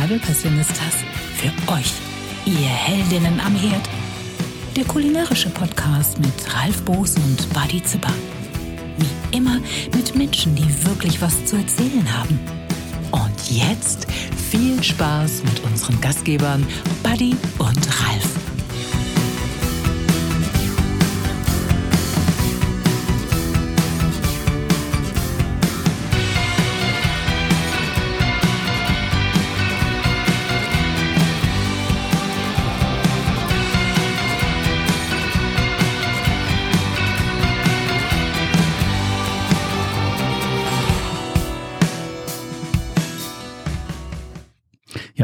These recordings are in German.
Survival Passionistas. Für euch, ihr Heldinnen am Herd. Der kulinarische Podcast mit Ralf Boos und Buddy Zipper. Wie immer mit Menschen, die wirklich was zu erzählen haben. Und jetzt viel Spaß mit unseren Gastgebern Buddy und Ralf.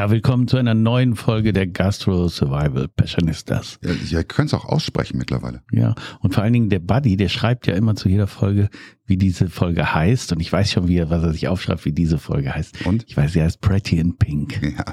Ja, willkommen zu einer neuen Folge der Gastro Survival Passionistas. Ja, ihr könnt es auch aussprechen mittlerweile. Ja, und vor allen Dingen der Buddy, der schreibt ja immer zu jeder Folge, wie diese Folge heißt. Und ich weiß schon, wie er, was er sich aufschreibt, wie diese Folge heißt. Und? Ich weiß, sie heißt Pretty in Pink. Ja,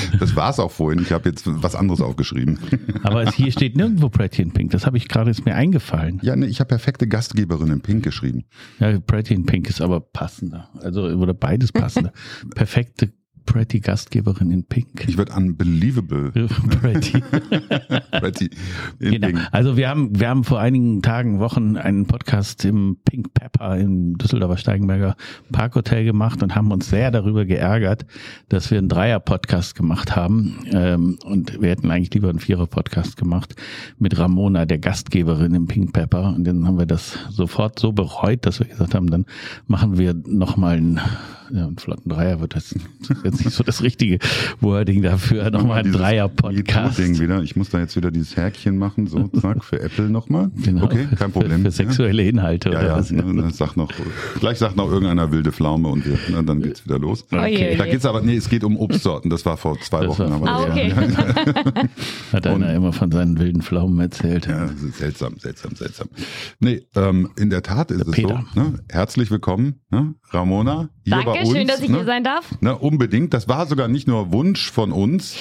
das war's auch vorhin. Ich habe jetzt was anderes aufgeschrieben. Aber es, hier steht nirgendwo Pretty in Pink. Das habe ich gerade, ist mir eingefallen. Ja, nee, ich habe perfekte Gastgeberin in Pink geschrieben. Ja, Pretty in Pink ist aber passender. Also, oder beides passender. Perfekte Pretty Gastgeberin in Pink. Ich würde unbelievable Pretty. Pretty Genau. Pink. Also wir haben, wir haben vor einigen Tagen, Wochen einen Podcast im Pink Pepper im Düsseldorfer Steigenberger Parkhotel gemacht und haben uns sehr darüber geärgert, dass wir einen Dreier-Podcast gemacht haben. Ähm, und wir hätten eigentlich lieber einen Vierer-Podcast gemacht mit Ramona, der Gastgeberin im Pink Pepper. Und dann haben wir das sofort so bereut, dass wir gesagt haben, dann machen wir nochmal einen, ja, einen flotten Dreier, wird das jetzt nicht so das richtige Wording dafür, nochmal ein Dreier-Podcast. Wieder. Ich muss da jetzt wieder dieses Häkchen machen, so zack, für Apple nochmal. Genau. Okay, kein Problem. Für, für sexuelle Inhalte ja, oder ja, was? ja ne, sagt noch, gleich sagt noch irgendeiner wilde Pflaume und wir, ne, dann geht's wieder los. Okay. Da geht's aber, nee, es geht um Obstsorten. Das war vor zwei Das Wochen. war aber Ah, okay. Hat einer immer von seinen wilden Pflaumen erzählt. Ja, seltsam, seltsam, seltsam. Nee, ähm, in der Tat ist Der es Peter. so. Ne? Herzlich willkommen, ne? Ramona. Hier bei Uns, schön, dass ich ne? hier sein darf. Ne, unbedingt. Das war sogar nicht nur Wunsch von uns,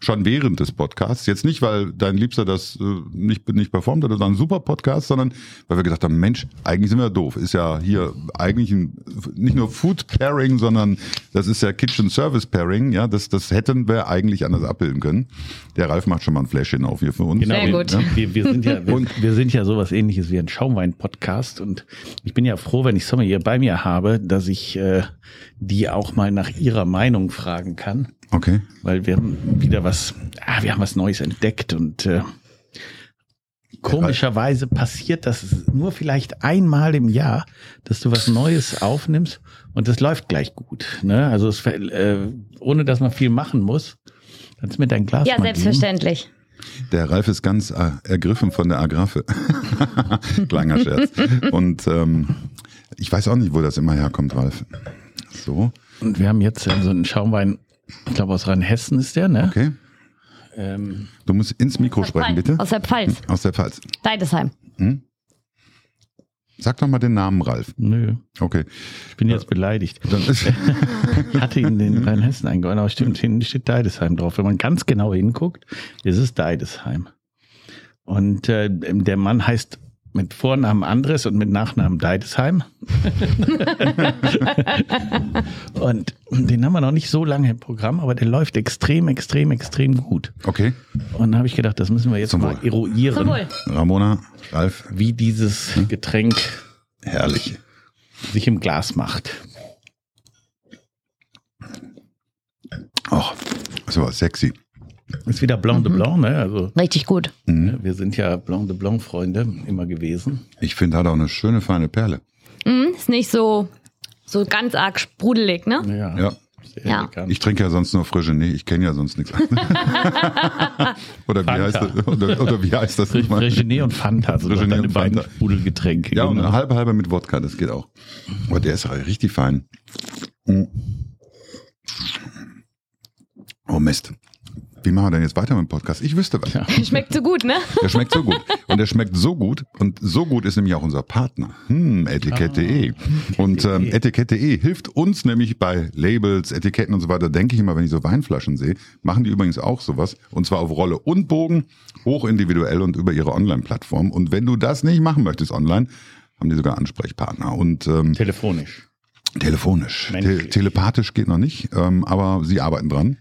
schon während des Podcasts. Jetzt nicht, weil dein Liebster das äh, nicht, nicht performt hat, das war ein super Podcast, sondern weil wir gedacht haben, Mensch, eigentlich sind wir doof. Ist ja hier eigentlich ein, nicht nur Food Pairing, sondern das ist ja Kitchen Service Pairing. Ja, das, das hätten wir eigentlich anders abbilden können. Der Ralf macht schon mal ein Fläschchen auf hier für uns. Genau, Sehr wir, gut. Wir, wir, sind ja, wir, wir sind ja sowas ähnliches wie ein Schaumwein-Podcast und ich bin ja froh, wenn ich Sommelier bei mir habe, dass ich äh, die auch mal nach ihrer Meinung fragen kann, Okay. weil wir haben wieder was, ah, wir haben was Neues entdeckt und äh, komischerweise passiert das nur vielleicht einmal im Jahr, dass du was Neues aufnimmst und das läuft gleich gut. Ne? Also es, äh, ohne dass man viel machen muss. Kannst du mir dein Glas Ja, mal geben? selbstverständlich. Der Ralf ist ganz äh, ergriffen von der Agraffe. Kleiner Scherz. Und ähm, ich weiß auch nicht, wo das immer herkommt, Ralf. So, Und wir haben jetzt äh, so einen Schaumwein, ich glaube aus Rheinhessen ist der, ne? okay. Ähm, Du musst ins Mikro sprechen, bitte. Aus der Pfalz. Aus der Pfalz. Deidesheim. Sag doch mal den Namen, Ralf. nö, Okay. ich bin jetzt beleidigt. Ich hatte ihn in Rheinhessen eingeordnet, aber stimmt, hinten steht Deidesheim drauf. Wenn man ganz genau hinguckt, ist es Deidesheim. Und äh, der Mann heißt mit Vornamen Andres und mit Nachnamen Deidesheim. und den haben wir noch nicht so lange im Programm, aber der läuft extrem, extrem, extrem gut. okay. Und da habe ich gedacht, das müssen wir jetzt Zum mal Wohl. eruieren. Zum Wohl. Ramona, Ralf, wie dieses Getränk herrlich. sich im Glas macht. Oh, das war sexy. Ist wieder Blanc de Blanc, ne? Also Richtig gut. ne, wir sind ja Blanc de Blanc Freunde immer gewesen. Ich finde, hat auch eine schöne, feine Perle. Mhm, ist nicht so, so ganz arg sprudelig, ne? Ja, Ja. sehr Ja. Ich trinke ja sonst nur frische, nee, ich kenne ja sonst nichts anderes. oder, wie Fanta. heißt das, oder, oder wie heißt das nochmal? Regené und Fanta, so Regené deine und beiden Fanta. Sprudelgetränke. Ja, und genau. eine halbe halbe mit Wodka, das geht auch. Aber der ist richtig fein. Mm. Oh Mist. Wie machen wir denn jetzt weiter mit dem Podcast? Ich wüsste was. Ja. Schmeckt so gut, ne? Der schmeckt so gut. Und der schmeckt so gut. Und so gut ist nämlich auch unser Partner. Hm, Etikette.de. Und ähm, Etikette.de hilft uns nämlich bei Labels, Etiketten und so weiter. Denke ich immer, wenn ich so Weinflaschen sehe, machen die übrigens auch sowas. Und zwar auf Rolle und Bogen, hochindividuell und über ihre Online-Plattform. Und wenn du das nicht machen möchtest online, haben die sogar Ansprechpartner. Und ähm, Telefonisch. Telefonisch. Te telepathisch geht noch nicht, ähm, aber sie arbeiten dran.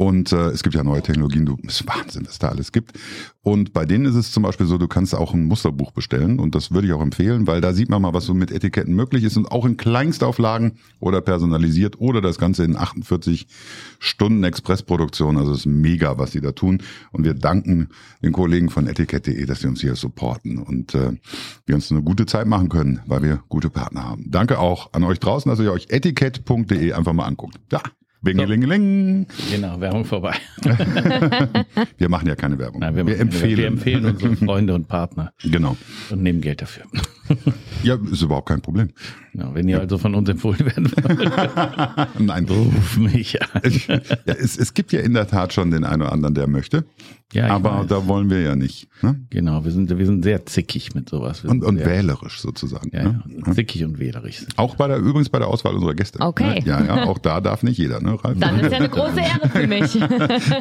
Und äh, es gibt ja neue Technologien, du ist Wahnsinn, was da alles gibt. Und bei denen ist es zum Beispiel so, du kannst auch ein Musterbuch bestellen und das würde ich auch empfehlen, weil da sieht man mal, was so mit Etiketten möglich ist und auch in Kleinstauflagen oder personalisiert oder das Ganze in 48 Stunden Expressproduktion. Also es ist mega, was sie da tun. Und wir danken den Kollegen von etikett.de, dass sie uns hier supporten und äh, wir uns eine gute Zeit machen können, weil wir gute Partner haben. Danke auch an euch draußen, dass ihr euch etikett.de einfach mal anguckt. Ja. Bingelingeling. Genau, Werbung vorbei. Wir machen ja keine Werbung. Nein, wir, wir empfehlen. Wir empfehlen unsere Freunde und Partner Genau. und nehmen Geld dafür. Ja, ist überhaupt kein Problem. Genau, wenn ihr also von uns empfohlen werden wollt, Nein. ruf mich an. ja, es, es gibt ja in der Tat schon den einen oder anderen, der möchte. Ja, aber weiß. da wollen wir ja nicht. Ne? Genau, wir sind, wir sind sehr zickig mit sowas. Wir Und, und sehr, wählerisch sozusagen. Ja, ne? ja, zickig und wählerisch. Auch bei der, übrigens bei der Auswahl unserer Gäste. Okay. Ne? Ja, ja, auch da darf nicht jeder. Ne, Ralf? Dann ist ja eine große Ehre für mich.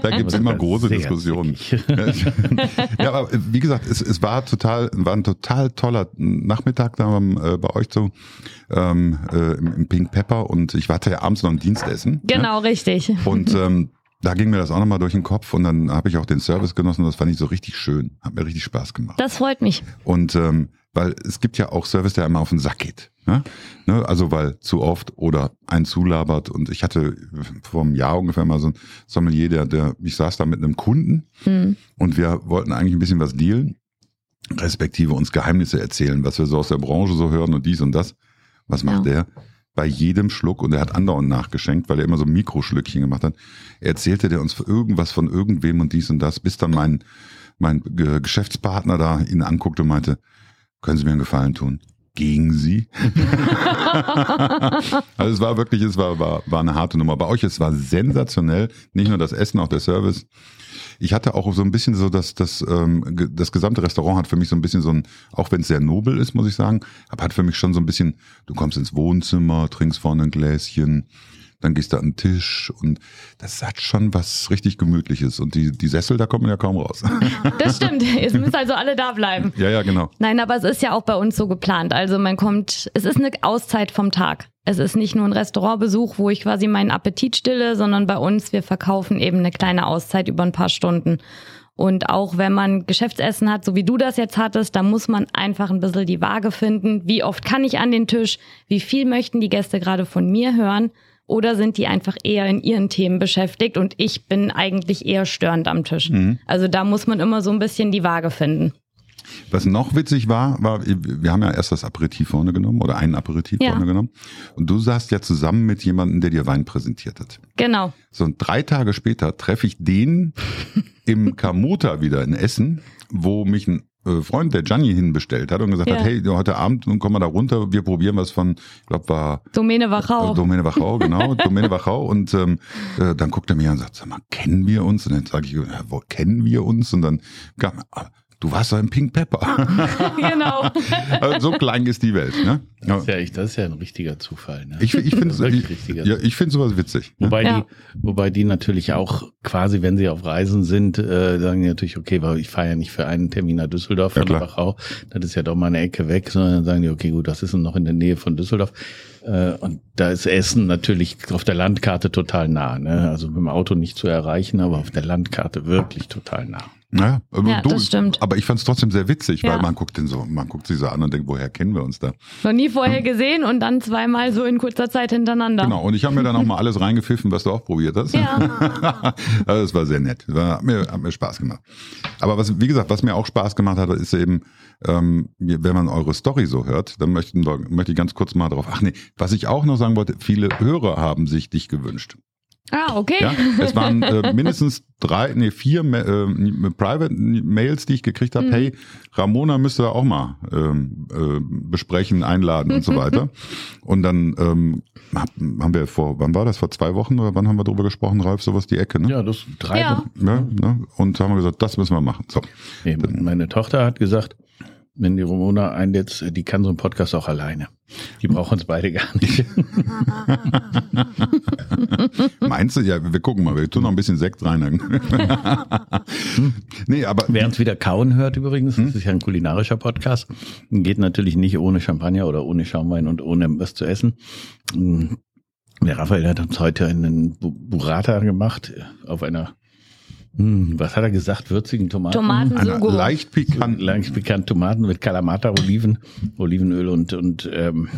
Da gibt's immer Aber große Diskussionen. ja, aber wie gesagt, es, es war total, war ein total toller Nachmittag da äh, bei euch so ähm, äh, im, im Pink Pepper und ich warte ja abends noch ein Dienstessen. Ne? Genau, richtig. Und ähm, da ging mir das auch nochmal durch den Kopf und dann habe ich auch den Service genossen. Das fand ich so richtig schön. Hat mir richtig Spaß gemacht. Das freut mich. Und ähm, weil es gibt ja auch Service, der immer auf den Sack geht. Ne? Ne? Also weil zu oft oder ein zulabert. Und ich hatte vor einem Jahr ungefähr mal so ein Sommelier, der, der ich saß da mit einem Kunden Hm. und wir wollten eigentlich ein bisschen was dealen, respektive uns Geheimnisse erzählen, was wir so aus der Branche so hören und dies und das. Was macht Ja. der? Bei jedem Schluck, und er hat andauernd nachgeschenkt, weil er immer so Mikroschlückchen gemacht hat, erzählte der uns irgendwas von irgendwem und dies und das, bis dann mein, mein Ge- Geschäftspartner da ihn anguckte und meinte, können Sie mir einen Gefallen tun? Gegen Sie? also es war wirklich, es war, war, war eine harte Nummer. Bei euch, es war sensationell. Nicht nur das Essen, auch der Service. Ich hatte auch so ein bisschen so, dass das, ähm, das gesamte Restaurant hat für mich so ein bisschen so ein, auch wenn es sehr nobel ist, muss ich sagen, aber hat für mich schon so ein bisschen, du kommst ins Wohnzimmer, trinkst vorne ein Gläschen, dann gehst du an den Tisch und das hat schon was richtig Gemütliches. Und die, die Sessel, da kommt man ja kaum raus. Das stimmt. Es müssen also alle da bleiben. ja, ja, genau. Nein, aber es ist ja auch bei uns so geplant. Also man kommt, es ist eine Auszeit vom Tag. Es ist nicht nur ein Restaurantbesuch, wo ich quasi meinen Appetit stille, sondern bei uns, wir verkaufen eben eine kleine Auszeit über ein paar Stunden. Und auch wenn man Geschäftsessen hat, so wie du das jetzt hattest, da muss man einfach ein bisschen die Waage finden. Wie oft kann ich an den Tisch? Wie viel möchten die Gäste gerade von mir hören? Oder sind die einfach eher in ihren Themen beschäftigt und ich bin eigentlich eher störend am Tisch? Also da muss man immer so ein bisschen die Waage finden. Was noch witzig war, war, wir haben ja erst das Aperitif vorne genommen oder ein Aperitif Ja. vorne genommen. Und du saßt ja zusammen mit jemandem, der dir Wein präsentiert hat. Genau. So, und drei Tage später treffe ich den im Kamota wieder in Essen, wo mich ein Freund, der Gianni hinbestellt hat und gesagt Ja. hat, hey, heute Abend nun kommen wir da runter, wir probieren was von, ich glaube, war Domäne Wachau. äh, Domäne Wachau, genau, Domäne Wachau. Und ähm, äh, dann guckt er mir an und sagt, sag mal, kennen wir uns? Und dann sage ich, ja, wo kennen wir uns? Und dann kam, du warst doch im Pink Pepper. genau. also so klein ist die Welt. Ne? Ja. Das ist ja, echt, das ist ja ein richtiger Zufall. Ne? Ich, ich finde ja, ich finde sowas witzig. Ne? Wobei, Ja. die, wobei die natürlich auch quasi, wenn sie auf Reisen sind, äh, sagen die natürlich, okay, weil ich fahre ja nicht für einen Termin nach Düsseldorf Ja. Wachau, das ist ja doch mal eine Ecke weg, sondern dann sagen die, okay, gut, das ist noch in der Nähe von Düsseldorf. Äh, und da ist Essen natürlich auf der Landkarte total nah. Ne? Also mit dem Auto nicht zu erreichen, aber auf der Landkarte wirklich total nah. Ja, aber, Ja, das stimmt. aber ich fand es trotzdem sehr witzig, weil Ja. man guckt den so, man guckt sie so an und denkt, woher kennen wir uns da? Noch nie vorher gesehen und dann zweimal so in kurzer Zeit hintereinander. Genau, und ich habe mir dann auch mal alles reingepfiffen, was du auch probiert hast. Ja. also das war sehr nett. War, hat, mir, hat mir Spaß gemacht. Aber was, wie gesagt, was mir auch Spaß gemacht hat, ist eben, ähm, wenn man eure Story so hört, dann möchten möchte ich ganz kurz mal drauf. Ach nee, was ich auch noch sagen wollte, viele Hörer haben sich dich gewünscht. Ah, okay. Ja, es waren äh, mindestens drei, nee, vier Ma- äh, Private Mails, die ich gekriegt habe. Hey, Ramona müsste da auch mal ähm, äh, besprechen, einladen und so weiter. Und dann ähm, hab, haben wir vor, wann war das? Vor zwei Wochen oder wann haben wir drüber gesprochen, Ralf? Sowas die Ecke, ne? Ja, das drei Ja. Ne? ne? Und haben wir gesagt, das müssen wir machen. So. Nee, meine Tochter hat gesagt, wenn die Ramona einlädt, die kann so einen Podcast auch alleine. Die brauchen uns beide gar nicht. Meinst du? Ja, wir gucken mal. Wir tun noch ein bisschen Sekt rein. nee, aber. Wer uns wieder kauen hört übrigens, das ist ja ein kulinarischer Podcast, geht natürlich nicht ohne Champagner oder ohne Schaumwein und ohne was zu essen. Der Raphael hat uns heute einen Burrata gemacht auf einer hm, was hat er gesagt? Würzigen Tomaten? Tomatensugo. Leicht pikant. Leicht pikant Tomaten mit Kalamata, Oliven, Olivenöl und, und, ähm,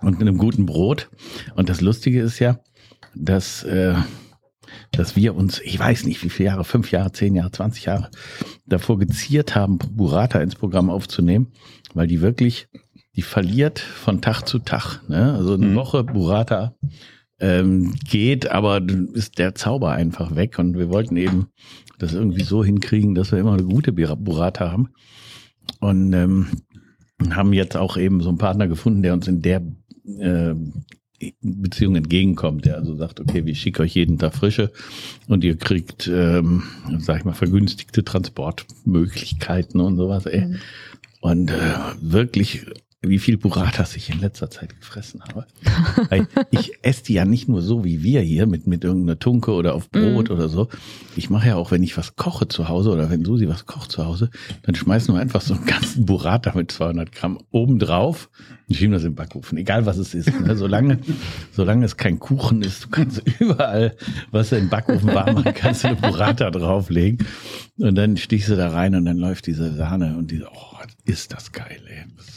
und einem guten Brot. Und das Lustige ist ja, dass, äh, dass wir uns, ich weiß nicht wie viele Jahre, fünf Jahre, zehn Jahre, zwanzig Jahre davor geziert haben, Burrata ins Programm aufzunehmen, weil die wirklich, die verliert von Tag zu Tag. Ne? Also eine mhm. Woche Burrata ähm, geht, aber ist der Zauber einfach weg. Und wir wollten eben das irgendwie so hinkriegen, dass wir immer eine gute Burrata haben. Und ähm, haben jetzt auch eben so einen Partner gefunden, der uns in der äh, Beziehung entgegenkommt, der also sagt, okay, wir schicken euch jeden Tag frische und ihr kriegt, ähm, sag ich mal, vergünstigte Transportmöglichkeiten und sowas. Ey. Mhm. Und äh, wirklich wie viel Burratas ich in letzter Zeit gefressen habe. ich esse die ja nicht nur so wie wir hier mit, mit irgendeiner Tunke oder auf Brot mm. oder so. Ich mache ja auch, wenn ich was koche zu Hause oder wenn Susi was kocht zu Hause, dann schmeißen wir einfach so einen ganzen Burrata mit 200 Gramm oben drauf und schieben das in den Backofen. Egal was es ist. Ne? Solange, solange es kein Kuchen ist, du kannst überall, was du im Backofen warm machen kannst, eine Burrata drauflegen. Und dann stichst du da rein und dann läuft diese Sahne und diese, oh, ist das geil, ey. Das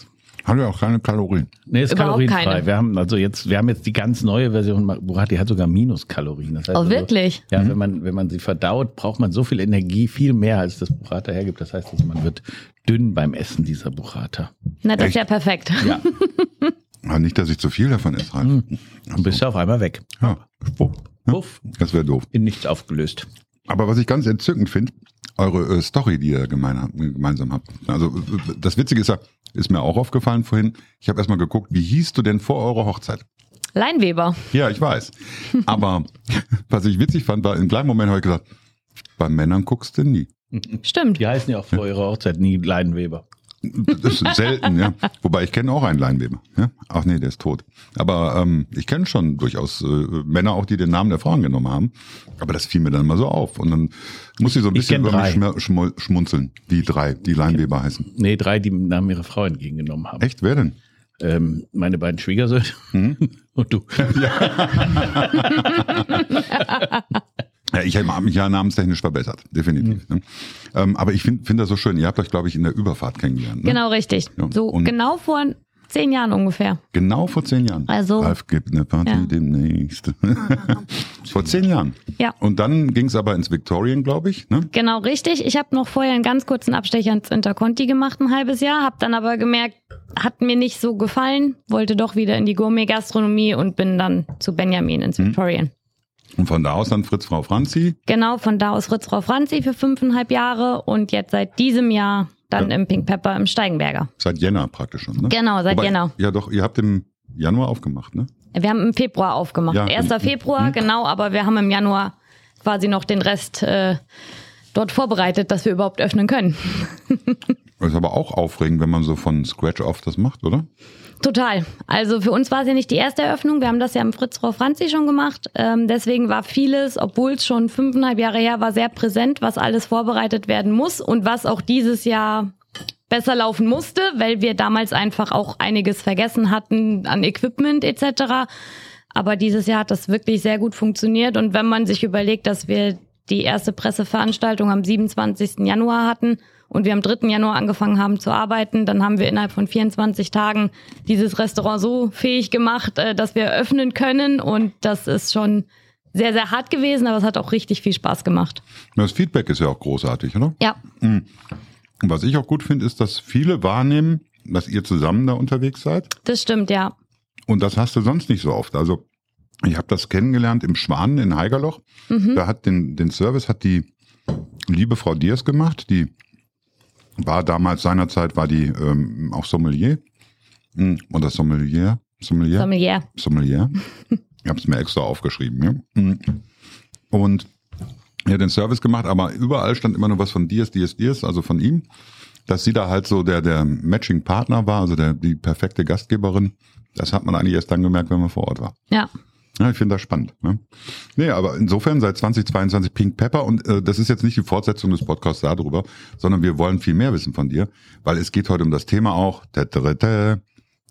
hat ja auch keine Kalorien. Nee, ist Überhaupt kalorienfrei. Keine. Wir haben also jetzt, wir haben jetzt die ganz neue Version, Burati hat sogar Minuskalorien. Das heißt oh, also, wirklich? Ja, mhm. wenn man, wenn man sie verdaut, braucht man so viel Energie, viel mehr als das Burrata hergibt. Das heißt, also, man wird dünn beim Essen dieser Burrata. Na, das Echt? ist ja perfekt. Ja. Aber nicht, dass ich zu viel davon esse. Mhm. Dann bist du auf einmal weg. Ja, Puff. Puff. Das wäre doof. In nichts aufgelöst. Aber was ich ganz entzückend finde, eure äh, Story, die ihr gemein, gemeinsam habt. Also das Witzige ist ja, ist mir auch aufgefallen vorhin. Ich habe erstmal geguckt, wie hieß du denn vor eurer Hochzeit? Leinweber. Ja, ich weiß. Aber was ich witzig fand, war, im kleinen Moment habe ich gesagt, bei Männern guckst du nie. Stimmt. Die heißen ja auch vor ihrer Hochzeit nie Leinweber. Das ist selten, ja. Wobei ich kenne auch einen Leinweber. Ja? Ach nee, der ist tot. Aber ähm, ich kenne schon durchaus äh, Männer auch, die den Namen der Frauen genommen haben. Aber das fiel mir dann mal so auf. Und dann muss ich so ein bisschen über mich schmunzeln. Die drei, die Leinweber heißen. Nee, drei, die den Namen ihrer Frau entgegengenommen haben. Echt? Wer denn? Ähm, meine beiden Schwiegersöhne mhm. und du. Ja. Ja, ich habe mich ja namenstechnisch verbessert, definitiv. Mhm. Ne? Ähm, aber ich finde find das so schön. Ihr habt euch, glaube ich, in der Überfahrt kennengelernt. Ne? Genau, richtig. Ja, so genau vor zehn Jahren ungefähr. Genau vor zehn Jahren. Also. Ralf gibt eine Party ja. demnächst. vor zehn Jahren. Ja. Und dann ging es aber ins Victorian, glaube ich. Ne? Genau, richtig. Ich habe noch vorher einen ganz kurzen Abstecher ins Interconti gemacht, ein halbes Jahr. Habe dann aber gemerkt, hat mir nicht so gefallen. Wollte doch wieder in die Gourmet-Gastronomie und bin dann zu Benjamin ins mhm. Victorian. Und von da aus dann Fritz Frau Franzi? Genau, von da aus Fritz Frau Franzi für fünfeinhalb Jahre und jetzt seit diesem Jahr dann ja. im Pink Pepper im Steigenberger. Seit Jänner praktisch schon, ne? Genau, seit Wobei, Jänner. Ja doch, ihr habt im Januar aufgemacht, ne? Wir haben im Februar aufgemacht. Ja, 1. Februar, hm. genau, aber wir haben im Januar quasi noch den Rest äh, dort vorbereitet, dass wir überhaupt öffnen können. das ist aber auch aufregend, wenn man so von Scratch auf das macht, oder? Total. Also für uns war es ja nicht die erste Eröffnung. Wir haben das ja im Fritz Frau Franzi schon gemacht. Ähm, deswegen war vieles, obwohl es schon fünfeinhalb Jahre her war, sehr präsent, was alles vorbereitet werden muss und was auch dieses Jahr besser laufen musste, weil wir damals einfach auch einiges vergessen hatten an Equipment etc. Aber dieses Jahr hat das wirklich sehr gut funktioniert. Und wenn man sich überlegt, dass wir die erste Presseveranstaltung am 27. Januar hatten und wir am 3. Januar angefangen haben zu arbeiten, dann haben wir innerhalb von 24 Tagen dieses Restaurant so fähig gemacht, äh, dass wir öffnen können und das ist schon sehr, sehr hart gewesen, aber es hat auch richtig viel Spaß gemacht. Das Feedback ist ja auch großartig, oder? Ja. Mhm. Und was ich auch gut finde, ist, dass viele wahrnehmen, dass ihr zusammen da unterwegs seid. Das stimmt, ja. Und das hast du sonst nicht so oft. Also ich habe das kennengelernt im Schwanen in Heigerloch. Mhm. Da hat den, den Service hat die liebe Frau Diers gemacht, die war damals seinerzeit war die ähm, auch Sommelier hm, oder Sommelier Sommelier Sommelier Sommelier ich habe es mir extra aufgeschrieben ja? Hm. und er hat den Service gemacht aber überall stand immer nur was von Diers Diers Diers also von ihm dass sie da halt so der, der Matching-Partner war, also der, die perfekte Gastgeberin. Das hat man eigentlich erst dann gemerkt, wenn man vor Ort war. Ja. Ja, ich finde das spannend. Ne? Nee, aber insofern seit 2022 Pink Pepper und äh, das ist jetzt nicht die Fortsetzung des Podcasts darüber, sondern wir wollen viel mehr wissen von dir, weil es geht heute um das Thema auch der dritte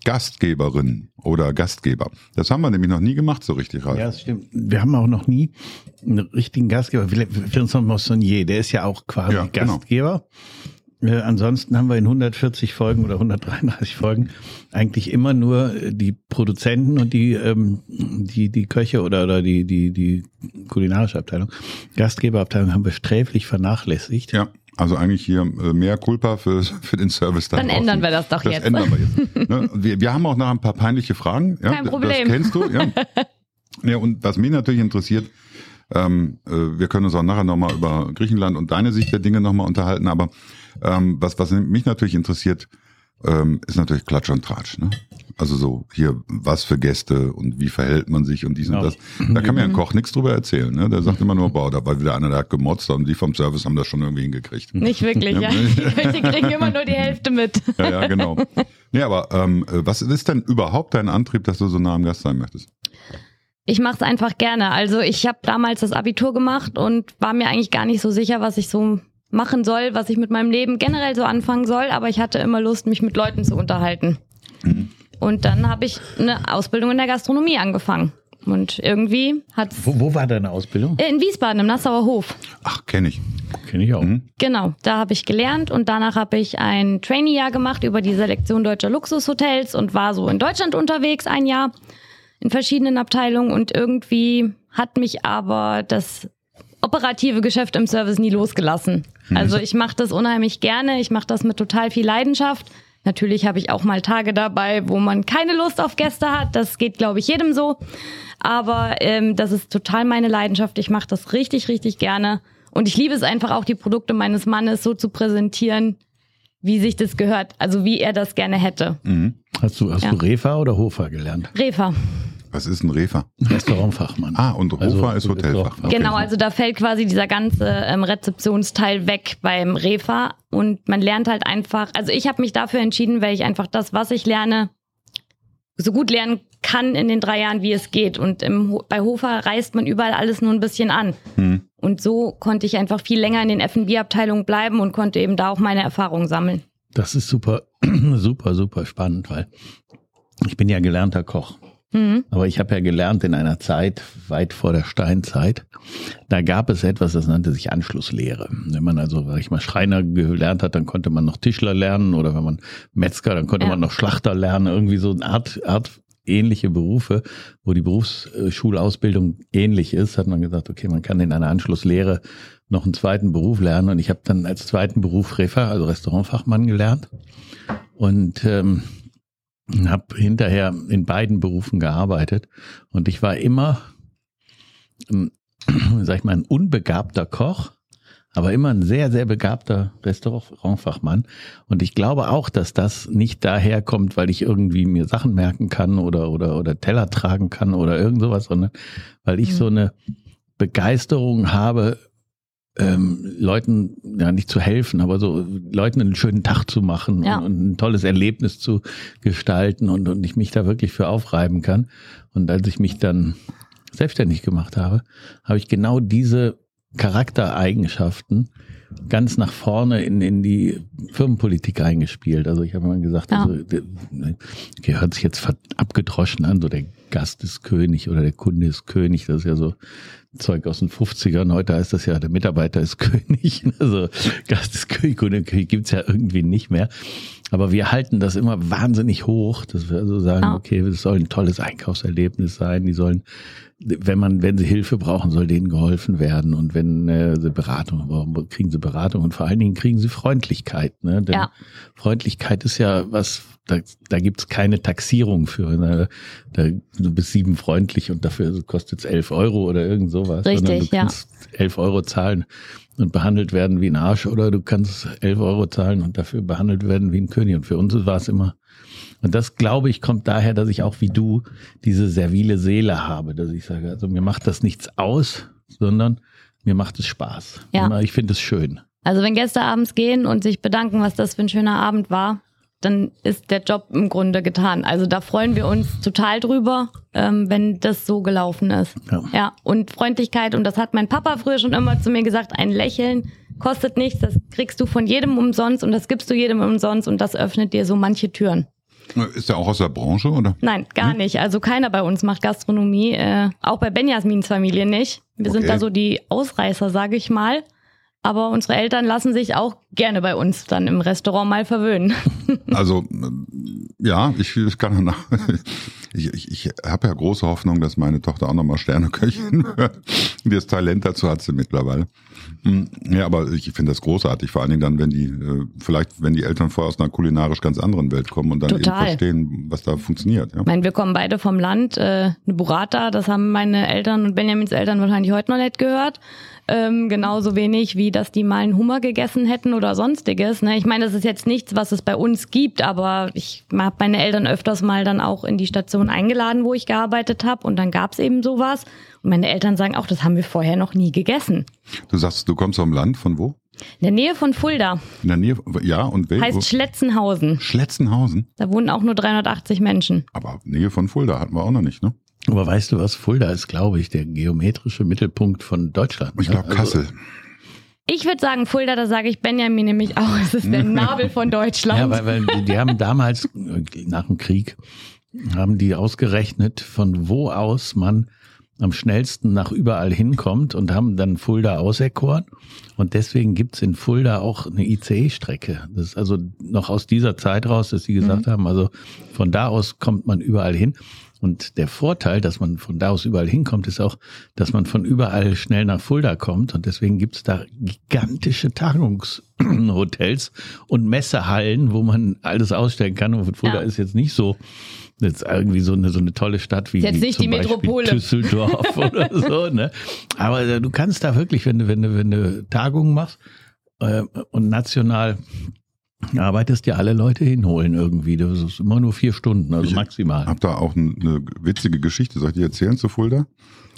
Gastgeberin oder Gastgeber. Das haben wir nämlich noch nie gemacht so richtig, Ralf. Ja, das stimmt. Wir haben auch noch nie einen richtigen Gastgeber. Vincent Moissonnier, der ist ja auch quasi Ja, genau. Äh, ansonsten haben wir in 140 Folgen oder 133 Folgen eigentlich immer nur äh, die Produzenten und die ähm, die die Köche oder oder die die die kulinarische Abteilung, Gastgeberabteilung haben wir sträflich vernachlässigt. Ja, also eigentlich hier äh, mehr Culpa für, für den Service. da Dann draußen. ändern wir das doch das jetzt. ändern wir jetzt. Ne? Wir, wir haben auch noch ein paar peinliche Fragen. Ja, Kein Problem. Das kennst du, ja. ja, und was mich natürlich interessiert, ähm, äh, wir können uns auch nachher nochmal über Griechenland und deine Sicht der Dinge nochmal unterhalten, aber ähm, was, was mich natürlich interessiert, ähm, ist natürlich Klatsch und Tratsch. Ne? Also so hier, was für Gäste und wie verhält man sich und dies Genau. und das. Da kann mir ein Koch nichts drüber erzählen. Ne? Der sagt immer nur, boah, da war wieder einer, der hat gemotzt und die vom Service haben das schon irgendwie hingekriegt. Nicht wirklich, ja. Die kriegen immer nur die Hälfte mit. Ja, ja, genau. Nee, aber ähm, äh, was ist denn überhaupt dein Antrieb, dass du so nah am Gast sein möchtest? Ich mache es einfach gerne. Also ich habe damals das Abitur gemacht und war mir eigentlich gar nicht so sicher, was ich so machen soll, was ich mit meinem Leben generell so anfangen soll, aber ich hatte immer Lust, mich mit Leuten zu unterhalten. Und dann habe ich eine Ausbildung in der Gastronomie angefangen. Und irgendwie hat's Wo, wo war deine Ausbildung? in Wiesbaden im Nassauer Hof. Ach, kenne ich. Kenne ich auch. Genau, da habe ich gelernt und danach habe ich ein Trainee-Jahr gemacht über die Selektion deutscher Luxushotels und war so in Deutschland unterwegs ein Jahr in verschiedenen Abteilungen und irgendwie hat mich aber das operative Geschäft im Service nie losgelassen. Also ich mache das unheimlich gerne, ich mache das mit total viel Leidenschaft. Natürlich habe ich auch mal Tage dabei, wo man keine Lust auf Gäste hat. Das geht, glaube ich, jedem so. Aber ähm, das ist total meine Leidenschaft. Ich mache das richtig, richtig gerne. Und ich liebe es einfach auch, die Produkte meines Mannes so zu präsentieren, wie sich das gehört. Also wie er das gerne hätte. Hast du hast Ja. du Refa oder Hofer gelernt? Refa. Was ist ein Refer? Restaurantfachmann. Ah, und Hofer Also, ist Hotelfach. Okay. Genau, also da fällt quasi dieser ganze ähm, Rezeptionsteil weg beim Refa und man lernt halt einfach, also ich habe mich dafür entschieden, weil ich einfach das, was ich lerne, so gut lernen kann in den drei Jahren, wie es geht. Und im, bei Hofer reißt man überall alles nur ein bisschen an. Und so konnte ich einfach viel länger in den F&B-Abteilungen bleiben und konnte eben da auch meine Erfahrungen sammeln. Das ist super, super, super spannend, weil ich bin ja gelernter Koch. Mhm. Aber ich habe ja gelernt in einer Zeit weit vor der Steinzeit. Da gab es etwas, das nannte sich Anschlusslehre. Wenn man also, sag ich mal, Schreiner gelernt hat, dann konnte man noch Tischler lernen oder wenn man Metzger, dann konnte Ja. man noch Schlachter lernen. Irgendwie so eine Art, Art ähnliche Berufe, wo die Berufsschulausbildung ähnlich ist, hat man gesagt, okay, man kann in einer Anschlusslehre noch einen zweiten Beruf lernen. Und ich habe dann als zweiten Beruf Refer, also Restaurantfachmann gelernt. Und ähm, habe hinterher in beiden Berufen gearbeitet und ich war immer, ähm, sag ich mal, ein unbegabter Koch, aber immer ein sehr, sehr begabter Restaurantfachmann. Und ich glaube auch, dass das nicht daher kommt, weil ich irgendwie mir Sachen merken kann oder, oder, oder Teller tragen kann oder irgend sowas, sondern weil ich so eine Begeisterung habe, ähm, Leuten ja nicht zu helfen, aber so Leuten einen schönen Tag zu machen Ja. und, und ein tolles Erlebnis zu gestalten und, und ich mich da wirklich für aufreiben kann. Und als ich mich dann selbstständig gemacht habe, habe ich genau diese Charaktereigenschaften ganz nach vorne in, in die Firmenpolitik eingespielt. Also ich habe mal gesagt, Ja. also, okay, hört sich jetzt abgedroschen an, so der Gast ist König oder der Kunde ist König, das ist ja so Zeug aus den 50ern. Heute heißt das ja, der Mitarbeiter ist König. Also Gast ist König, Kunde gibt's ja irgendwie nicht mehr. Aber wir halten das immer wahnsinnig hoch, dass wir also sagen, Ja. okay, das soll ein tolles Einkaufserlebnis sein. Die sollen, wenn man, wenn sie Hilfe brauchen, soll denen geholfen werden. Und wenn äh, sie Beratung brauchen, kriegen sie Beratung und vor allen Dingen kriegen sie Freundlichkeit. Ne? Denn Ja. Freundlichkeit ist ja was, da, da gibt's keine Taxierung für. Ne? Da, du bist sieben freundlich und dafür kostet's elf Euro oder irgend sowas. Richtig, Sondern du ja. kannst elf Euro zahlen und behandelt werden wie ein Arsch oder du kannst elf Euro zahlen und dafür behandelt werden wie ein König. Und für uns war es immer. Und das, glaube ich, kommt daher, dass ich auch wie du diese servile Seele habe, dass ich sage, also mir macht das nichts aus, sondern mir macht es Spaß. Ja. Ich finde es schön. Also wenn Gäste abends gehen und sich bedanken, was das für ein schöner Abend war, dann ist der Job im Grunde getan. Also da freuen wir uns total drüber, ähm, wenn das so gelaufen ist. Ja. ja, und Freundlichkeit, und das hat mein Papa früher schon immer zu mir gesagt, ein Lächeln kostet nichts, das kriegst du von jedem umsonst und das gibst du jedem umsonst und das öffnet dir so manche Türen. Ist der auch aus der Branche, oder? Nein, gar nicht. Also keiner bei uns macht Gastronomie, äh, auch bei Benjamins Familie nicht. Wir sind Okay. da so die Ausreißer, sage ich mal. Aber unsere Eltern lassen sich auch gerne bei uns dann im Restaurant mal verwöhnen. Also ähm, ja, ich, ich kann nach. Ich, ich, ich habe ja große Hoffnung, dass meine Tochter auch nochmal Sterneköchin wird. Das Talent dazu hat sie mittlerweile. Hm, Ja, aber ich finde das großartig, vor allen Dingen dann, wenn die, äh, vielleicht, wenn die Eltern vorher aus einer kulinarisch ganz anderen Welt kommen und dann Total. eben verstehen, was da funktioniert. Ja. Ich meine, wir kommen beide vom Land. Äh, eine Burrata, das haben meine Eltern und Benjamins Eltern wahrscheinlich heute noch nicht gehört. Ähm, genauso wenig wie, dass die mal einen Hummer gegessen hätten oder sonstiges. Ne? Ich meine, das ist jetzt nichts, was es bei uns gibt, aber ich habe meine Eltern öfters mal dann auch in die Station eingeladen, wo ich gearbeitet habe und dann gab's eben sowas. Meine Eltern sagen auch, das haben wir vorher noch nie gegessen. Du sagst, du kommst vom Land, von wo? In der Nähe von Fulda, In der Nähe, ja, und wer? heißt? Schletzenhausen. Schletzenhausen. Da wohnen auch nur 380 Menschen. Aber Nähe von Fulda hatten wir auch noch nicht, ne? Aber weißt du was? Fulda ist, glaube ich, der geometrische Mittelpunkt von Deutschland. Ich glaube ne? Also- Kassel. Ich würde sagen Fulda, da sage ich Benjamin nämlich auch, es ist der Nabel von Deutschland. Ja, weil, weil die, die haben damals äh, nach dem Krieg haben die ausgerechnet, von wo aus man am schnellsten nach überall hinkommt und haben dann Fulda auserkoren. Und deswegen gibt's in Fulda auch eine ICE-Strecke. Das ist also noch aus dieser Zeit raus, dass sie gesagt haben, also von da aus kommt man überall hin. Und der Vorteil, dass man von da aus überall hinkommt, ist auch, dass man von überall schnell nach Fulda kommt. Und deswegen gibt's da gigantische Tagungshotels und Messehallen, wo man alles ausstellen kann. Und Fulda Ja. ist jetzt nicht so jetzt irgendwie so eine so eine tolle Stadt wie, jetzt nicht zum die Beispiel Metropole. Düsseldorf oder so. Ne? Aber äh, du kannst da wirklich, wenn du wenn du wenn du Tagungen machst äh, und national arbeitest, dir alle Leute hinholen irgendwie. Das ist immer nur vier Stunden, also Ich- maximal. Hab da auch eine witzige Geschichte. Soll ich die erzählen zu Fulda?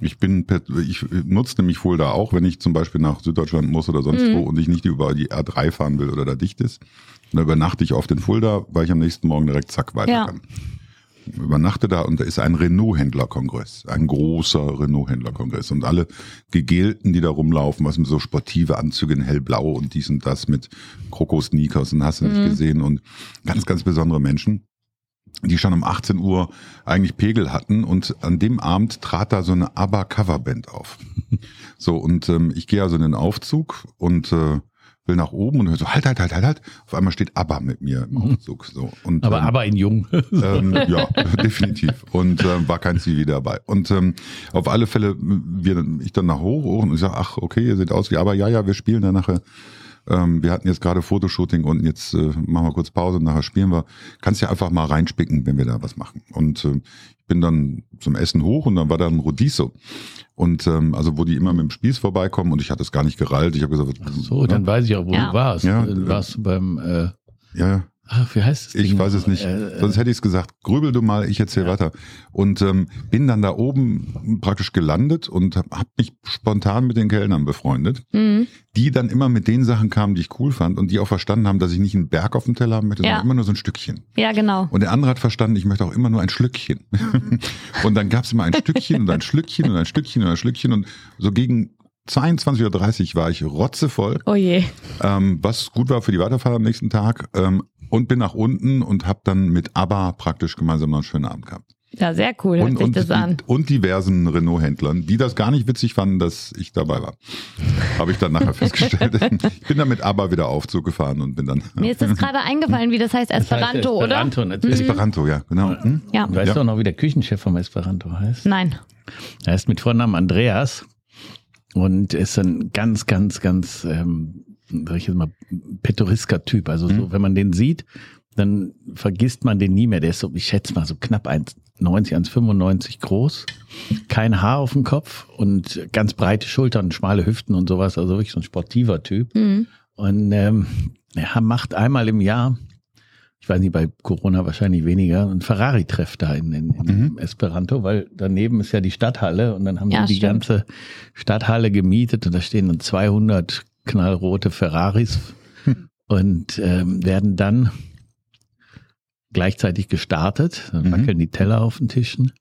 Ich bin, per- ich nutze nämlich Fulda auch, wenn ich zum Beispiel nach Süddeutschland muss oder sonst wo und ich nicht über die R3 fahren will oder da dicht ist. Dann übernachte ich oft in Fulda, weil ich am nächsten Morgen direkt zack weiter Ja. kann. Übernachte da und da ist ein Renault-Händlerkongress, ein großer Renault-Händlerkongress und alle Gegelten, die da rumlaufen, was mit so sportive Anzüge in hellblau und dies und das mit Kroko-Sneakers und hast du nicht gesehen und ganz, ganz besondere Menschen die schon um 18 Uhr eigentlich Pegel hatten und an dem Abend trat da so eine ABBA Coverband auf. So und ähm, ich gehe also in den Aufzug und äh, will nach oben und höre so halt halt halt halt halt. Auf einmal steht ABBA mit mir im Aufzug so und Aber ähm, aber in jung. ähm, ja, definitiv. Und ähm, war kein Zivi dabei. Und ähm, auf alle Fälle, wir, ich dann nach hoch, hoch und ich sage, ach, okay, ihr seht aus wie, aber ja, ja, wir spielen dann nachher. Ähm, wir hatten jetzt gerade Fotoshooting und jetzt äh, machen wir kurz Pause und nachher spielen wir. Kannst ja einfach mal reinspicken, wenn wir da was machen. Und äh, ich bin dann zum Essen hoch und dann war da ein Rodiso. Und ähm, also wo die immer mit dem Spieß vorbeikommen und ich hatte es gar nicht gerallt. Ich habe gesagt, was, So, dann weiß ich auch, wo Ja. du warst. Ja. Du warst beim äh, ja, ja. Ach, wie heißt es? Ich weiß es nicht. Sonst hätte ich es gesagt. Grübel du mal, ich erzähle weiter. Und ähm, bin dann da oben praktisch gelandet und habe hab mich spontan mit den Kellnern befreundet, Mhm. die dann immer mit den Sachen kamen, die ich cool fand und die auch verstanden haben, dass ich nicht einen Berg auf dem Teller haben möchte, Ja. sondern immer nur so ein Stückchen. Ja, genau. Und der andere hat verstanden, ich möchte auch immer nur ein Schlückchen. und dann gab es immer ein Stückchen und ein Schlückchen und ein Stückchen und ein Schlückchen und so gegen 22.30 Uhr war ich rotzevoll Oh je. ähm, was gut war für die Weiterfahrt am nächsten Tag ähm, und bin nach unten und habe dann mit ABBA praktisch gemeinsam noch einen schönen Abend gehabt. Ja, sehr cool. Hört Und, sich und, das an. und diversen Renault-Händlern, die das gar nicht witzig fanden, dass ich dabei war. Habe ich dann nachher festgestellt. ich bin dann mit ABBA wieder Aufzug gefahren und bin dann Mir ist das gerade eingefallen, wie das heißt, Das heißt Esperanto, oder? Esperanto natürlich. Esperanto, ja, genau. Hm? Ja. Du weißt Ja. doch noch, wie der Küchenchef vom Esperanto heißt? Nein. Er ist mit Vornamen Andreas und ist ein ganz, ganz, ganz, ähm, sag ich jetzt mal, pittoresker Typ. Also so, wenn man den sieht, dann vergisst man den nie mehr. Der ist so, ich schätze mal, so knapp 1,90, 1,95 groß, kein Haar auf dem Kopf und ganz breite Schultern, schmale Hüften und sowas. Also wirklich so ein sportiver Typ. Mhm. Und ähm, er macht einmal im Jahr, ich weiß nicht, bei Corona wahrscheinlich weniger, ein Ferrari-Treff da in, in, in Esperanto, weil daneben ist ja die Stadthalle und dann haben Ja, sie die stimmt. ganze Stadthalle gemietet und da stehen dann 200 knallrote Ferraris und ähm, werden dann gleichzeitig gestartet. Dann Mhm. wackeln die Teller auf den Tischen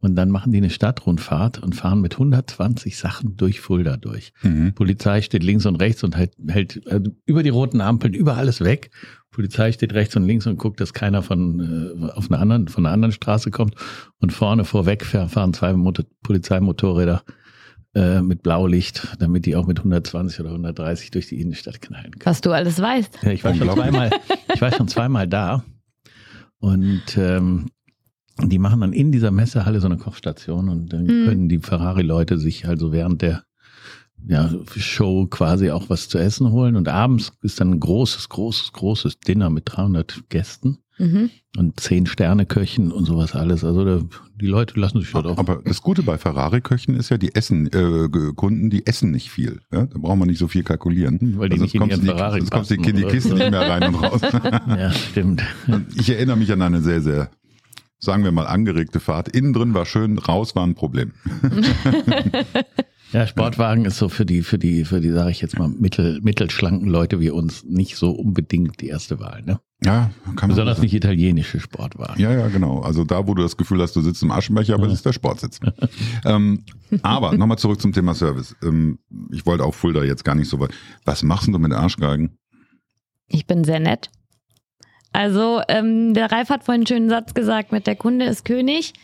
und dann machen die eine Stadtrundfahrt und fahren mit 120 Sachen durch Fulda durch. Mhm. Polizei steht links und rechts und hält, hält äh, über die roten Ampeln, über alles weg. Polizei steht rechts und links und guckt, dass keiner von äh, auf einer anderen von einer anderen Straße kommt. Und vorne vorweg fahr- fahren zwei Motor Polizeimotorräder äh, mit Blaulicht, damit die auch mit 120 oder 130 durch die Innenstadt knallen können. Was du alles weißt. Ja, ich war schon zweimal, ich war schon zweimal da und ähm, die machen dann in dieser Messehalle so eine Kochstation und dann Mhm. können die Ferrari-Leute sich also während der ja, Show quasi auch was zu essen holen und abends ist dann ein großes, großes, großes Dinner mit 300 Gästen Mhm. und 10 Sterne Köchen und sowas alles. Also da, die Leute lassen sich dort auch. Aber das Gute bei Ferrari-Köchen ist ja, die essen, äh, Kunden, die essen nicht viel. Ja? Da braucht man nicht so viel kalkulieren. Weil die nicht in kommst ihren du die- Ferrari sonst kommst in die oder Kiste nicht mehr rein und raus. ja, stimmt. ich erinnere mich an eine sehr, sehr, sagen wir mal, angeregte Fahrt. Innen drin war schön, raus war ein Problem. Ja, Sportwagen ist so für die, für die, für die, sage ich jetzt mal, mittel, mittelschlanken Leute wie uns nicht so unbedingt die erste Wahl, ne? Ja, kann man Besonders nicht italienische Sportwagen. Ja, ja, genau. Also da, wo du das Gefühl hast, du sitzt im Aschenbecher, aber es ist der Sportsitz. ähm, aber nochmal zurück zum Thema Service. Ähm, ich wollte auch Fulda jetzt gar nicht so weit. Was machst du mit Arschgeigen? Ich bin sehr nett. Also, ähm, der Ralf hat vorhin einen schönen Satz gesagt, mit der Kunde ist König.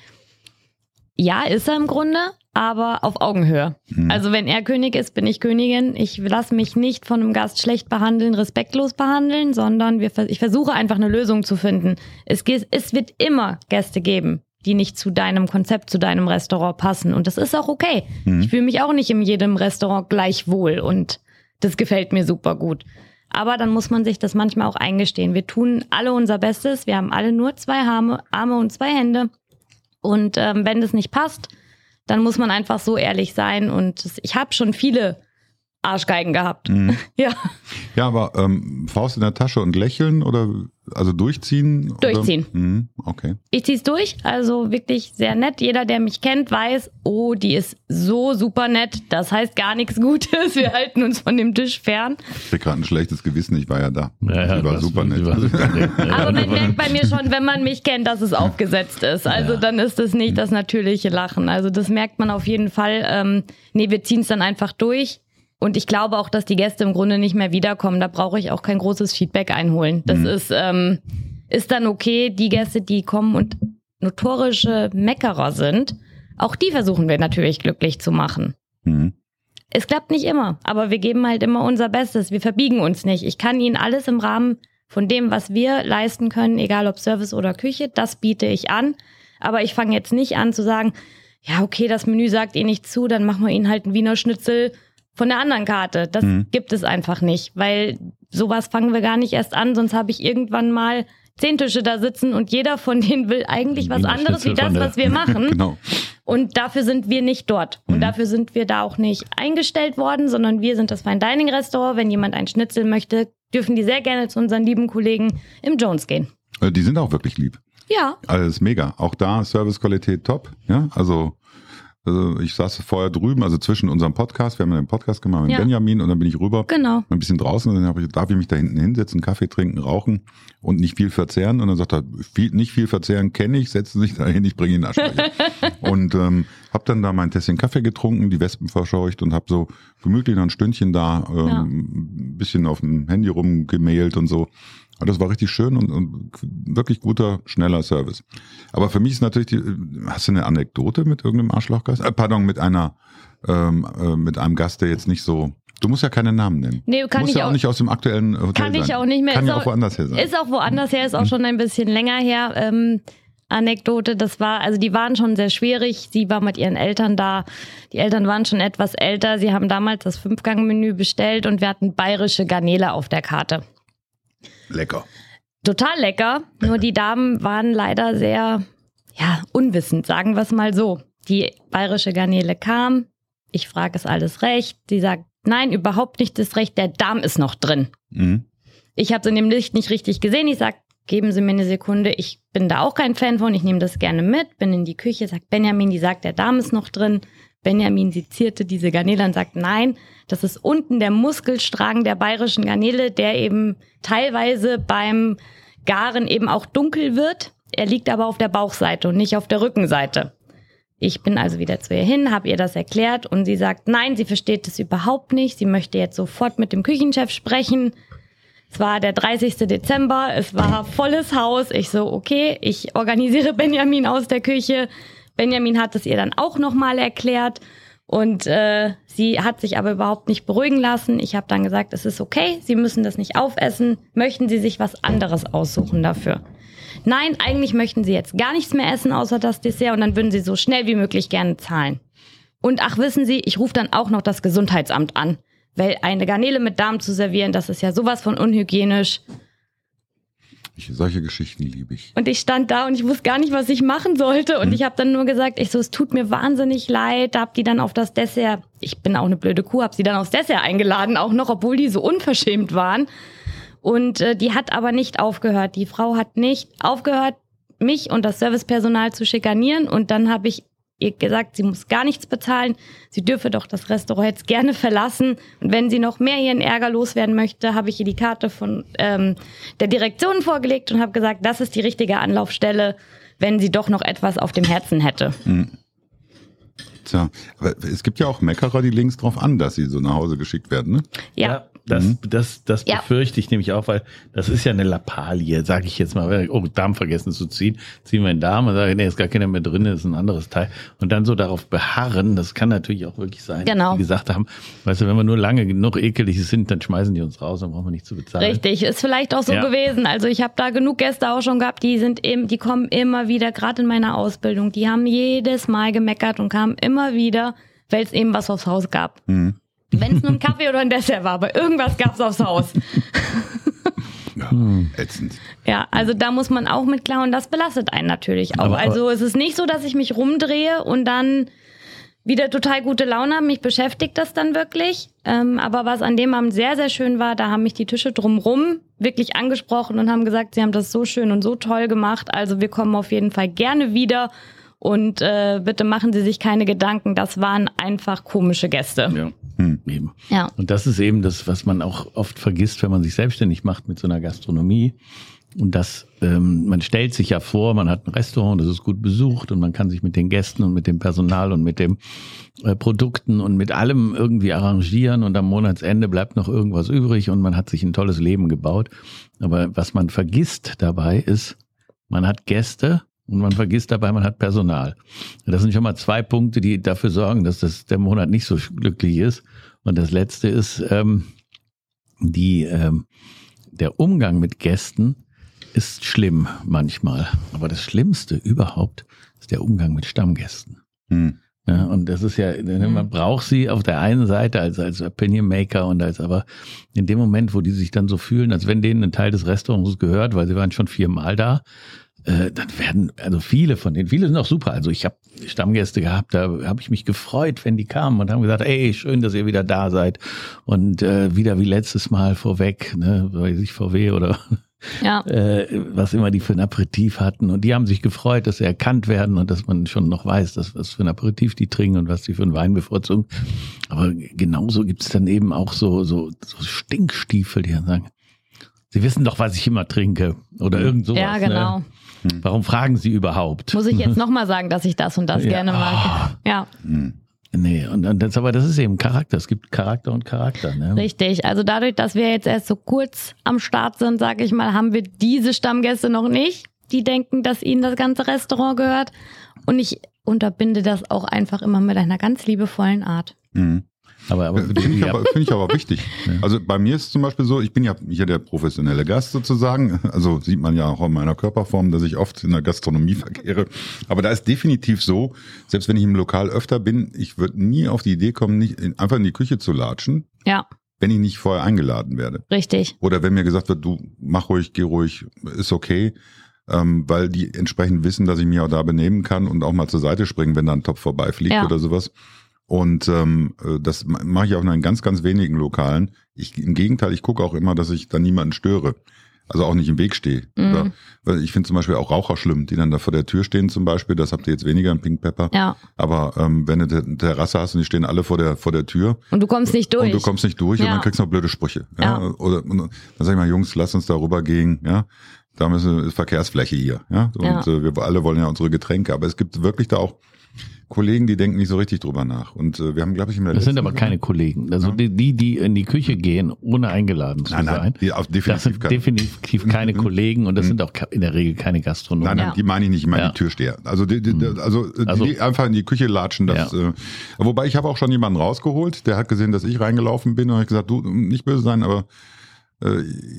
Ja, ist er im Grunde, aber auf Augenhöhe. Hm. Also, wenn er König ist, bin ich Königin. Ich lasse mich nicht von einem Gast schlecht behandeln, respektlos behandeln, sondern wir, ich versuche einfach eine Lösung zu finden. Es, es wird immer Gäste geben, die nicht zu deinem Konzept, zu deinem Restaurant passen. Und das ist auch okay. Mhm. Ich fühle mich auch nicht in jedem Restaurant gleich wohl und das gefällt mir super gut. Aber dann muss man sich das manchmal auch eingestehen. Wir tun alle unser Bestes. Wir haben alle nur zwei Arme, Arme und zwei Hände. Und ähm, wenn das nicht passt, dann muss man einfach so ehrlich sein. Und das, ich habe schon viele Arschgeigen gehabt. Mhm. Ja, Ja, aber ähm, Faust in der Tasche und lächeln oder also durchziehen? Durchziehen. Oder? Mhm, okay. ich zieh's durch. Also wirklich sehr nett. Jeder, der mich kennt, weiß, oh, die ist so super nett. Das heißt gar nichts Gutes. Wir halten uns von dem Tisch fern. Ich krieg gerade ein schlechtes Gewissen, ich war ja da. Ja, ja, die war super nett. war super nett. Aber man merkt bei mir schon, wenn man mich kennt, dass es aufgesetzt ist. Also Ja. dann ist es nicht das natürliche Lachen. Also das merkt man auf jeden Fall. Ähm, nee, wir ziehen es dann einfach durch. Und ich glaube auch, dass die Gäste im Grunde nicht mehr wiederkommen. Da brauche ich auch kein großes Feedback einholen. Das Mhm. ist, ähm, ist dann okay. Die Gäste, die kommen und notorische Meckerer sind, auch die versuchen wir natürlich glücklich zu machen. Mhm. Es klappt nicht immer, aber wir geben halt immer unser Bestes. Wir verbiegen uns nicht. Ich kann Ihnen alles im Rahmen von dem, was wir leisten können, egal ob Service oder Küche, das biete ich an. Aber ich fange jetzt nicht an zu sagen, ja, okay, das Menü sagt Ihnen nicht zu, dann machen wir Ihnen halt einen Wiener Schnitzel von der anderen Karte. Das Mhm. gibt es einfach nicht, weil sowas fangen wir gar nicht erst an, sonst habe ich irgendwann mal zehn Tische da sitzen und jeder von denen will eigentlich was anderes wie das, was wir machen. Genau. Und dafür sind wir nicht dort. Und Mhm. dafür sind wir da auch nicht eingestellt worden, sondern wir sind das Fine Dining Restaurant. Wenn jemand einen Schnitzel möchte, dürfen die sehr gerne zu unseren lieben Kollegen im Jones gehen. Äh, Die sind auch wirklich lieb. Ja, Alles mega. Auch da Servicequalität top. Ja, also, also ich saß vorher drüben, also zwischen unserem Podcast. Wir haben einen Podcast gemacht mit Ja. Benjamin und dann bin ich rüber. genau. Ein bisschen draußen und dann hab ich, darf ich mich da hinten hinsetzen, Kaffee trinken, rauchen und nicht viel verzehren. Und dann sagt er, viel, nicht viel verzehren kenne ich, setzen Sie sich da hin, ich bringe Ihnen Aschenbecher. und ähm, habe dann da mein Tässchen Kaffee getrunken, die Wespen verscheucht und habe so gemütlich noch ein Stündchen da ähm, Ja. ein bisschen auf dem Handy rumgemailt und so. Aber das war richtig schön und, und wirklich guter, schneller Service. Aber für mich ist natürlich die, hast du eine Anekdote mit irgendeinem Arschlochgast? Äh, pardon, mit einer, ähm, äh, mit einem Gast, der jetzt nicht so, du musst ja keine Namen nennen. Nee, kann Muss ich ja auch auch- nicht aus dem aktuellen Hotel Kann ich sein. auch nicht mehr. Kann Ist ja auch- auch woanders her sein. Ist auch woanders her, ist auch schon ein bisschen länger her. Ähm, Anekdote, das war, also die waren schon sehr schwierig. Sie war mit ihren Eltern da. Die Eltern waren schon etwas älter. Sie haben damals das Fünfgang-Menü bestellt und wir hatten bayerische Garnele auf der Karte. Lecker. total lecker. Nur die Damen waren leider sehr, ja, unwissend, sagen wir es mal so. Die bayerische Garnele kam. Ich frage, ist alles recht? Sie sagt, nein, überhaupt nicht das Recht. Der Darm ist noch drin. Mhm. Ich habe es in dem Licht nicht richtig gesehen. Ich sag, geben Sie mir eine Sekunde. Ich bin da auch kein Fan von. Ich nehme das gerne mit. Bin in die Küche, sagt Benjamin, die sagt, der Darm ist noch drin. Benjamin sezierte diese Garnele und sagt, nein, das ist unten der Muskelstrang der bayerischen Garnele, der eben teilweise beim Garen eben auch dunkel wird. Er liegt aber auf der Bauchseite und nicht auf der Rückenseite. Ich bin also wieder zu ihr hin, habe ihr das erklärt und sie sagt, nein, sie versteht es überhaupt nicht. Sie möchte jetzt sofort mit dem Küchenchef sprechen. Es war der 30. Dezember, es war volles Haus. Ich so, okay, ich organisiere Benjamin aus der Küche. Benjamin hat es ihr dann auch nochmal erklärt und äh, sie hat sich aber überhaupt nicht beruhigen lassen. Ich habe dann gesagt, es ist okay, Sie müssen das nicht aufessen. Möchten Sie sich was anderes aussuchen dafür? Nein, eigentlich möchten Sie jetzt gar nichts mehr essen außer das Dessert und dann würden Sie so schnell wie möglich gerne zahlen. Und ach, wissen Sie, ich rufe dann auch noch das Gesundheitsamt an, weil eine Garnele mit Darm zu servieren, das ist ja sowas von unhygienisch. Ich, solche Geschichten liebe ich. Und ich stand da und ich wusste gar nicht, was ich machen sollte. Und Mhm. ich habe dann nur gesagt, ich so, es tut mir wahnsinnig leid. Da hab die dann auf das Dessert, ich bin auch eine blöde Kuh, hab sie dann aufs Dessert eingeladen, auch noch, obwohl die so unverschämt waren. Und äh, die hat aber nicht aufgehört. Die Frau hat nicht aufgehört, mich und das Servicepersonal zu schikanieren. Und dann habe ich ihr gesagt, sie muss gar nichts bezahlen. Sie dürfe doch das Restaurant jetzt gerne verlassen. Und wenn sie noch mehr ihren Ärger loswerden möchte, habe ich ihr die Karte von ähm, der Direktion vorgelegt und habe gesagt, das ist die richtige Anlaufstelle, wenn sie doch noch etwas auf dem Herzen hätte. Tja, aber es gibt ja auch Meckerer, die links drauf an, dass sie so nach Hause geschickt werden, ne? Ja. das, das, das Ja. befürchte ich nämlich auch, weil das ist ja eine Lappalie, sage ich jetzt mal. Oh, Darm vergessen zu ziehen, ziehen wir den Darm und sagen, nee, ist gar keiner mehr drin, ist ein anderes Teil. Und dann so darauf beharren, das kann natürlich auch wirklich sein, Genau. wie gesagt haben, weißt du, wenn wir nur lange genug ekelig sind, dann schmeißen die uns raus, dann brauchen wir nicht zu bezahlen. Richtig, ist vielleicht auch so Ja. gewesen. Also ich habe da genug Gäste auch schon gehabt, die sind eben, die kommen immer wieder, gerade in meiner Ausbildung, die haben jedes Mal gemeckert und kamen immer wieder, weil es eben was aufs Haus gab. Mhm. Wenn es nur ein Kaffee oder ein Dessert war, aber irgendwas gab's aufs Haus. Ja, ätzend. Ja, also da muss man auch mit klar und das belastet einen natürlich auch. Aber- also es ist nicht so, dass ich mich rumdrehe und dann wieder total gute Laune habe. Mich beschäftigt das dann wirklich. Ähm, aber was an dem Abend sehr, sehr schön war, da haben mich die Tische drumrum wirklich angesprochen und haben gesagt, sie haben das so schön und so toll gemacht. Also wir kommen auf jeden Fall gerne wieder. Und äh, bitte machen Sie sich keine Gedanken, das waren einfach komische Gäste. Ja. Hm. Eben. Ja. Und das ist eben das, was man auch oft vergisst, wenn man sich selbstständig macht mit so einer Gastronomie. Und das, ähm, man stellt sich ja vor, man hat ein Restaurant, das ist gut besucht und man kann sich mit den Gästen und mit dem Personal und mit den äh, Produkten und mit allem irgendwie arrangieren und am Monatsende bleibt noch irgendwas übrig und man hat sich ein tolles Leben gebaut. Aber was man vergisst dabei ist, man hat Gäste und man vergisst dabei, man hat Personal. Das sind schon mal zwei Punkte, die dafür sorgen, dass das der Monat nicht so glücklich ist. Und das letzte ist, ähm, die, ähm, der Umgang mit Gästen ist schlimm manchmal. Aber das Schlimmste überhaupt ist der Umgang mit Stammgästen. Hm. Ja, und das ist ja, ne, man braucht sie auf der einen Seite als, als Opinion Maker und als aber in dem Moment, wo die sich dann so fühlen, als wenn denen ein Teil des Restaurants gehört, weil sie waren schon viermal da, äh, dann werden, also viele von denen, viele sind auch super. Also ich habe Stammgäste gehabt, da habe ich mich gefreut, wenn die kamen und haben gesagt, ey, schön, dass ihr wieder da seid. Und äh, wieder wie letztes Mal vorweg, ne, weiß ich VW oder Ja. äh, was immer die für ein Aperitif hatten. Und die haben sich gefreut, dass sie erkannt werden und dass man schon noch weiß, dass, was für ein Aperitif die trinken und was die für einen Wein bevorzugen. Aber genauso gibt's dann eben auch so, so, so Stinkstiefel, die dann sagen, Sie wissen doch, was ich immer trinke. Oder irgend sowas. ja, genau. Ne? Warum fragen Sie überhaupt? Muss ich jetzt nochmal sagen, dass ich das und das Ja. gerne mag. Ja. Nee, und, und das, aber das ist eben Charakter. Es gibt Charakter und Charakter. Ne? Richtig. Also dadurch, dass wir jetzt erst so kurz am Start sind, sage ich mal, haben wir diese Stammgäste noch nicht, die denken, dass ihnen das ganze Restaurant gehört. Und ich unterbinde das auch einfach immer mit einer ganz liebevollen Art. Hm. Aber, aber Finde ich, aber, finde ich aber wichtig. Also bei mir ist es zum Beispiel so, ich bin ja hier der professionelle Gast sozusagen. Also sieht man ja auch in meiner Körperform, dass ich oft in der Gastronomie verkehre. Aber da ist definitiv so, selbst wenn ich im Lokal öfter bin, ich würde nie auf die Idee kommen, nicht in, einfach in die Küche zu latschen, Ja, wenn ich nicht vorher eingeladen werde. richtig. Oder wenn mir gesagt wird, du mach ruhig, geh ruhig, ist okay. Ähm, weil die entsprechend wissen, dass ich mich auch da benehmen kann und auch mal zur Seite springen, wenn da ein Topf vorbeifliegt Ja. oder sowas. Und ähm, äh, das ma- mache ich auch nur in ganz, ganz wenigen Lokalen. Ich, Im Gegenteil, ich gucke auch immer, dass ich da niemanden störe. Also auch nicht im Weg stehe. Mhm. Ich finde zum Beispiel auch Raucher schlimm, die dann da vor der Tür stehen zum Beispiel. Das habt ihr jetzt weniger im Pink Pepper. Ja. Aber ähm, wenn du eine Terrasse hast und die stehen alle vor der vor der Tür Und du kommst nicht durch. und du kommst nicht durch und Ja. dann kriegst du noch blöde Sprüche. Ja? Ja. Oder und dann sag ich mal, Jungs, lass uns da rübergehen, ja. Da müssen ist Verkehrsfläche hier, ja. Und Ja. Äh, wir alle wollen ja unsere Getränke. Aber es gibt wirklich da auch Kollegen, die denken nicht so richtig drüber nach. Und äh, wir haben, glaube ich, in der Das sind aber keine Kollegen. Also Ja. die, die, in die Küche gehen, ohne eingeladen zu Nein, sein. nein, die auf Das definitiv sind keine. definitiv keine Mhm. Kollegen und das Mhm. sind auch in der Regel keine Gastronomen. Nein, nein, Ja. die meine ich nicht, ich meine Ja. die Türsteher. Also die, die, also, äh, Also- die einfach in die Küche latschen. Das, äh, wobei ich habe auch schon jemanden rausgeholt, der hat gesehen, dass ich reingelaufen bin und hat gesagt, du, nicht böse sein, aber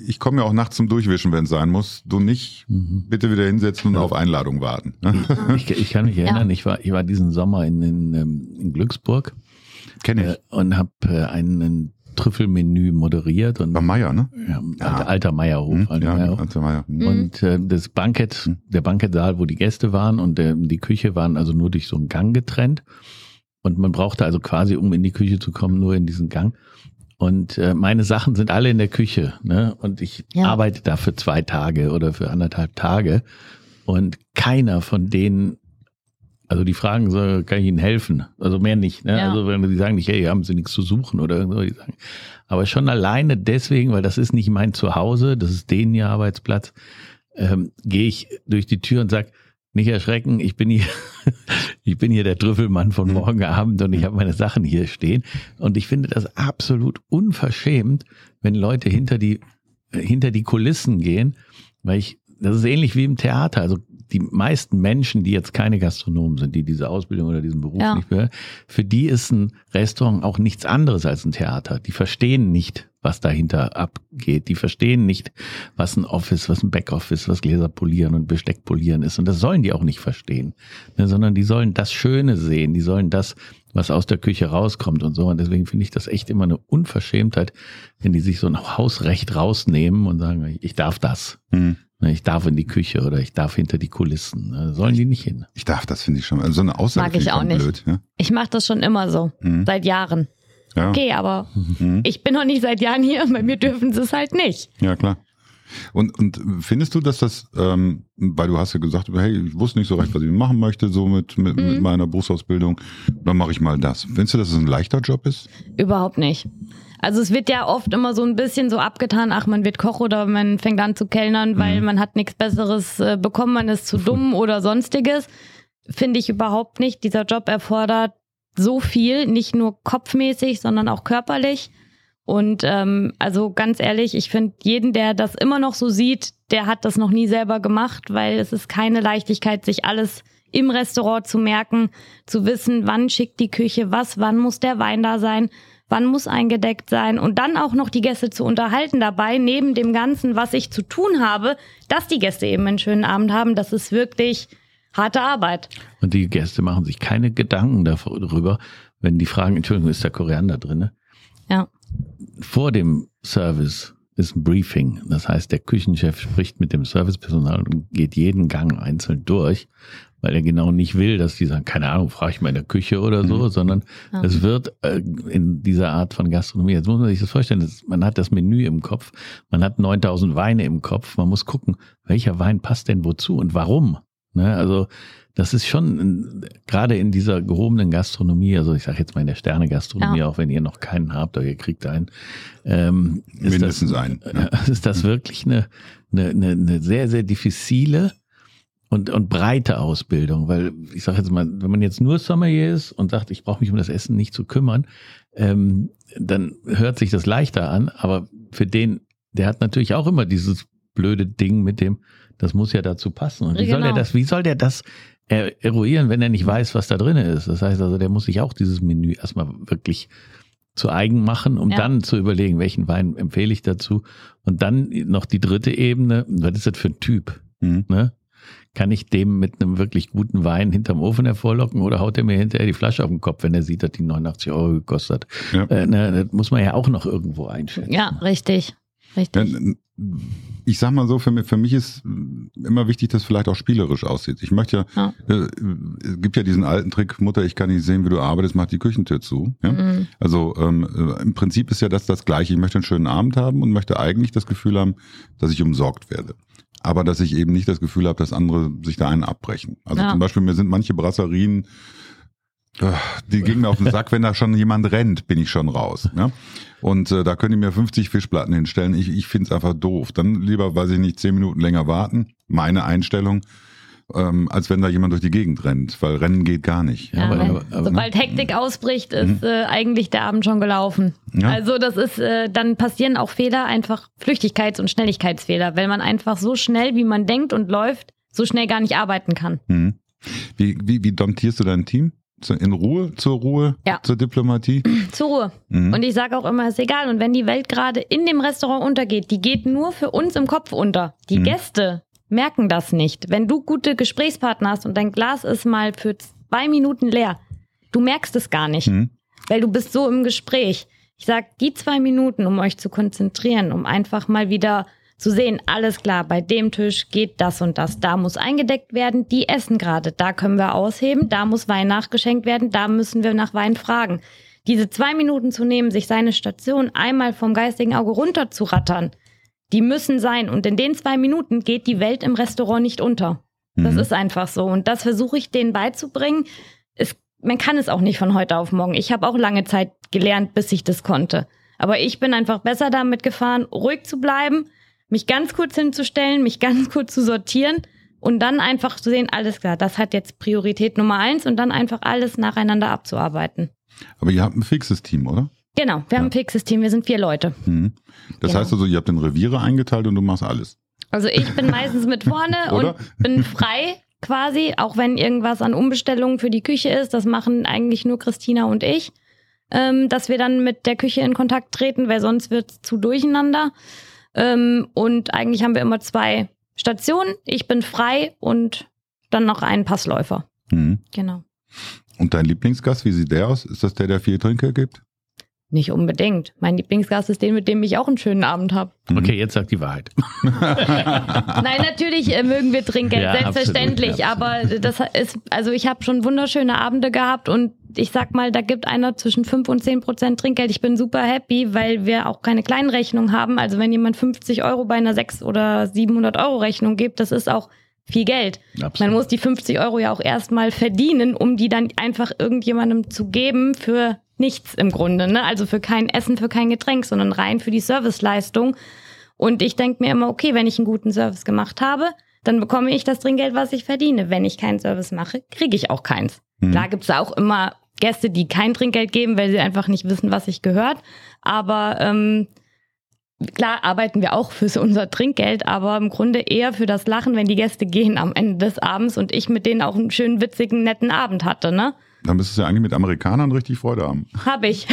ich komme ja auch nachts zum Durchwischen, wenn es sein muss. Du nicht, Mhm. bitte wieder hinsetzen und auf Einladung warten. ne? Ich, ich kann mich erinnern, ich war, ich war diesen Sommer in, in, ähm, in Glücksburg Kenn äh, und habe äh, einen Trüffelmenü moderiert und Bei Meier, ne? ja, Ja. alter, alter Meierhof. Hm? alter Ja, Meierhof. Alter Meier. Hm. Und äh, das Bankett, Hm. der Bankettsaal, wo die Gäste waren und äh, die Küche waren also nur durch so einen Gang getrennt. Und man brauchte also quasi, um in die Küche zu kommen, nur in diesen Gang. Und äh, meine Sachen sind alle in der Küche. Ne? Und ich Ja. arbeite da für zwei Tage oder für anderthalb Tage. Und keiner von denen, also die fragen so, kann ich Ihnen helfen? Also mehr nicht. Ne? Ja. Also wenn die sagen nicht, hey, haben Sie nichts zu suchen oder irgendwo, die sagen. Aber schon alleine deswegen, weil das ist nicht mein Zuhause, das ist denen ihr Arbeitsplatz, ähm, gehe ich durch die Tür und sag, nicht erschrecken, ich bin hier, ich bin hier der Trüffelmann von Mhm. morgen Abend und ich habe meine Sachen hier stehen. Und ich finde das absolut unverschämt, wenn Leute hinter die, hinter die Kulissen gehen, weil ich, das ist ähnlich wie im Theater. Also die meisten Menschen, die jetzt keine Gastronomen sind, die diese Ausbildung oder diesen Beruf Ja. nicht mehr, für die ist ein Restaurant auch nichts anderes als ein Theater. Die verstehen nicht, was dahinter abgeht. Die verstehen nicht, was ein Office, was ein Backoffice, was Gläser polieren und Besteck polieren ist. Und das sollen die auch nicht verstehen, ne, sondern die sollen das Schöne sehen. Die sollen das, was aus der Küche rauskommt und so. Und deswegen finde ich das echt immer eine Unverschämtheit, wenn die sich so ein Hausrecht rausnehmen und sagen, ich darf das. Hm. Ne, Ich darf in die Küche oder ich darf hinter die Kulissen. Ne, Sollen die nicht hin. Ich darf, das finde ich schon. Also so eine Aussage Mag ich auch nicht. blöd. Ja? Ich mache das schon immer so. Mhm. Seit Jahren. Ja. Okay, aber Mhm. ich bin noch nicht seit Jahren hier. Bei mir dürfen sie es halt nicht. Ja, klar. Und, und findest du, dass das, ähm, weil du hast ja gesagt, hey, ich wusste nicht so recht, was ich machen möchte, so mit, mit, mit Mhm. meiner Berufsausbildung, dann mache ich mal das. Findest du, dass es ein leichter Job ist? Überhaupt nicht. Also es wird ja oft immer so ein bisschen so abgetan, ach, man wird Koch oder man fängt an zu kellnern, weil Mhm. man hat nichts Besseres äh, bekommen, man ist zu dumm oder sonstiges. Finde ich überhaupt nicht. Dieser Job erfordert so viel, nicht nur kopfmäßig, sondern auch körperlich. Und ähm, also ganz ehrlich, ich finde, jeden, der das immer noch so sieht, der hat das noch nie selber gemacht, weil es ist keine Leichtigkeit, sich alles im Restaurant zu merken, zu wissen, wann schickt die Küche was, wann muss der Wein da sein, wann muss eingedeckt sein und dann auch noch die Gäste zu unterhalten dabei, neben dem Ganzen, was ich zu tun habe, dass die Gäste eben einen schönen Abend haben. Das ist wirklich harte Arbeit. Und die Gäste machen sich keine Gedanken darüber, wenn die fragen, Entschuldigung, ist da Koriander drin? ne? Ja. Vor dem Service ist ein Briefing. Das heißt, der Küchenchef spricht mit dem Servicepersonal und geht jeden Gang einzeln durch, weil er genau nicht will, dass die sagen, keine Ahnung, frage ich mal in der Küche oder so, Mhm. sondern Ja. es wird äh, in dieser Art von Gastronomie, jetzt muss man sich das vorstellen, das, man hat das Menü im Kopf, man hat 9000 Weine im Kopf, man muss gucken, welcher Wein passt denn wozu und warum. Ne? Also das ist schon gerade in dieser gehobenen Gastronomie, also ich sage jetzt mal in der Sterne-Gastronomie, auch wenn ihr noch keinen habt oder ihr kriegt einen, ähm, ist Mindestens das, einen. Ja. äh, ist das wirklich eine, eine, eine, eine sehr, sehr diffizile und, und breite Ausbildung, weil ich sage jetzt mal, wenn man jetzt nur Sommelier ist und sagt, ich brauche mich um das Essen nicht zu kümmern, ähm, dann hört sich das leichter an, aber für den, der hat natürlich auch immer dieses blöde Ding mit dem, das muss ja dazu passen. Und wie soll Genau. der das, wie soll der das er- eruieren, wenn er nicht weiß, was da drin ist? Das heißt also, der muss sich auch dieses Menü erstmal wirklich zu eigen machen, um Ja. dann zu überlegen, welchen Wein empfehle ich dazu. Und dann noch die dritte Ebene, was ist das für ein Typ? Mhm. Ne? Kann ich dem mit einem wirklich guten Wein hinterm Ofen hervorlocken oder haut er mir hinterher die Flasche auf den Kopf, wenn er sieht, dass die 89 Euro gekostet hat? Ja. Äh, ne, das muss man ja auch noch irgendwo einschätzen. Ja, richtig. Richtig. ich sag mal so, für mich, für mich ist immer wichtig, dass es vielleicht auch spielerisch aussieht. Ich möchte ja, ja. Äh, es gibt ja diesen alten Trick, Mutter, ich kann nicht sehen, wie du arbeitest, mach die Küchentür zu. Ja? Mhm. Also ähm, äh, im Prinzip ist ja das das Gleiche. Ich möchte einen schönen Abend haben und möchte eigentlich das Gefühl haben, dass ich umsorgt werde. Aber dass ich eben nicht das Gefühl habe, dass andere sich da einen abbrechen. Also ja. zum Beispiel, mir sind manche Brasserien die ging mir auf den Sack, wenn da schon jemand rennt, bin ich schon raus. Ne? Und äh, da können die mir 50 Fischplatten hinstellen. Ich, ich finde es einfach doof. Dann lieber, weiß ich nicht, 10 Minuten länger warten. Meine Einstellung. Ähm, als wenn da jemand durch die Gegend rennt, weil Rennen geht gar nicht. Ja, aber, aber, aber, sobald ne? Hektik ausbricht, ist mhm. äh, eigentlich der Abend schon gelaufen. Ja. Also das ist, äh, dann passieren auch Fehler, einfach Flüchtigkeits- und Schnelligkeitsfehler, weil man einfach so schnell, wie man denkt und läuft, so schnell gar nicht arbeiten kann. Mhm. Wie, wie, wie domptierst du dein Team? in Ruhe, zur Ruhe, ja. zur Diplomatie? Zur Ruhe. Mhm. Und ich sage auch immer, ist egal. Und wenn die Welt gerade in dem Restaurant untergeht, die geht nur für uns im Kopf unter. Die mhm. Gäste merken das nicht. Wenn du gute Gesprächspartner hast und dein Glas ist mal für zwei Minuten leer, du merkst es gar nicht, mhm. weil du bist so im Gespräch. Ich sage, die zwei Minuten, um euch zu konzentrieren, um einfach mal wieder zu sehen, alles klar, bei dem Tisch geht das und das, da muss eingedeckt werden, die essen gerade, da können wir ausheben, da muss Wein nachgeschenkt werden, da müssen wir nach Wein fragen. Diese zwei Minuten zu nehmen, sich seine Station einmal vom geistigen Auge runter zu rattern, die müssen sein. Und in den zwei Minuten geht die Welt im Restaurant nicht unter. Das mhm. ist einfach so. Und das versuche ich denen beizubringen. Es, man kann es auch nicht von heute auf morgen. Ich habe auch lange Zeit gelernt, bis ich das konnte. Aber ich bin einfach besser damit gefahren, ruhig zu bleiben, mich ganz kurz hinzustellen, mich ganz kurz zu sortieren und dann einfach zu sehen, alles klar, das hat jetzt Priorität Nummer eins und dann einfach alles nacheinander abzuarbeiten. Aber ihr habt ein fixes Team, oder? Genau, wir ja. haben ein Team, wir sind vier Leute. Mhm. Das genau. heißt also, ihr habt den Reviere eingeteilt und du machst alles. Also ich bin meistens mit vorne und bin frei quasi, auch wenn irgendwas an Umbestellungen für die Küche ist. Das machen eigentlich nur Christina und ich, ähm, dass wir dann mit der Küche in Kontakt treten, weil sonst wird es zu durcheinander. Ähm, und eigentlich haben wir immer zwei Stationen. Ich bin frei und dann noch einen Passläufer. Mhm. Genau. Und dein Lieblingsgast, wie sieht der aus? Ist das der, der viel Trinker gibt? Nicht unbedingt. Mein Lieblingsgast ist den, mit dem ich auch einen schönen Abend habe. Mhm. Okay, jetzt sag die Wahrheit. Nein, natürlich äh, mögen wir Trinkgeld, ja, selbstverständlich. Absolut, aber das ist, also ich habe schon wunderschöne Abende gehabt und ich sag mal, da gibt einer zwischen 5 und 10 Prozent Trinkgeld. Ich bin super happy, weil wir auch keine kleinen Rechnungen haben. Also wenn jemand 50 Euro bei einer 6 oder 700 Euro Rechnung gibt, das ist auch viel Geld. Absolut. Man muss die 50 Euro ja auch erstmal verdienen, um die dann einfach irgendjemandem zu geben für nichts im Grunde. Ne? Also für kein Essen, für kein Getränk, sondern rein für die Serviceleistung. Und ich denke mir immer, okay, wenn ich einen guten Service gemacht habe, dann bekomme ich das Trinkgeld, was ich verdiene. Wenn ich keinen Service mache, kriege ich auch keins. Mhm. Klar gibt's auch immer Gäste, die kein Trinkgeld geben, weil sie einfach nicht wissen, was sich gehört. Aber ähm, klar arbeiten wir auch für unser Trinkgeld, aber im Grunde eher für das Lachen, wenn die Gäste gehen am Ende des Abends und ich mit denen auch einen schönen, witzigen, netten Abend hatte, ne? Dann müsstest du ja eigentlich mit Amerikanern richtig Freude haben. Hab ich.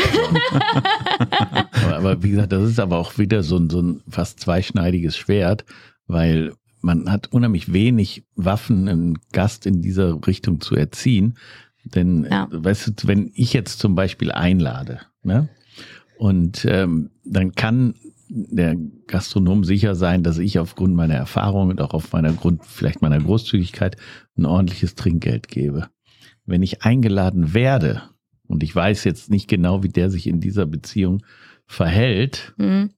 aber, aber, wie gesagt, das ist aber auch wieder so ein, so ein fast zweischneidiges Schwert, weil man hat unheimlich wenig Waffen, einen Gast in dieser Richtung zu erziehen. Denn, ja. weißt du, wenn ich jetzt zum Beispiel einlade, ne? Und ähm, dann kann der Gastronom sicher sein, dass ich aufgrund meiner Erfahrung und auch auf meiner Grund, vielleicht meiner Großzügigkeit ein ordentliches Trinkgeld gebe. Wenn ich eingeladen werde und ich weiß jetzt nicht genau, wie der sich in dieser Beziehung verhält, mhm.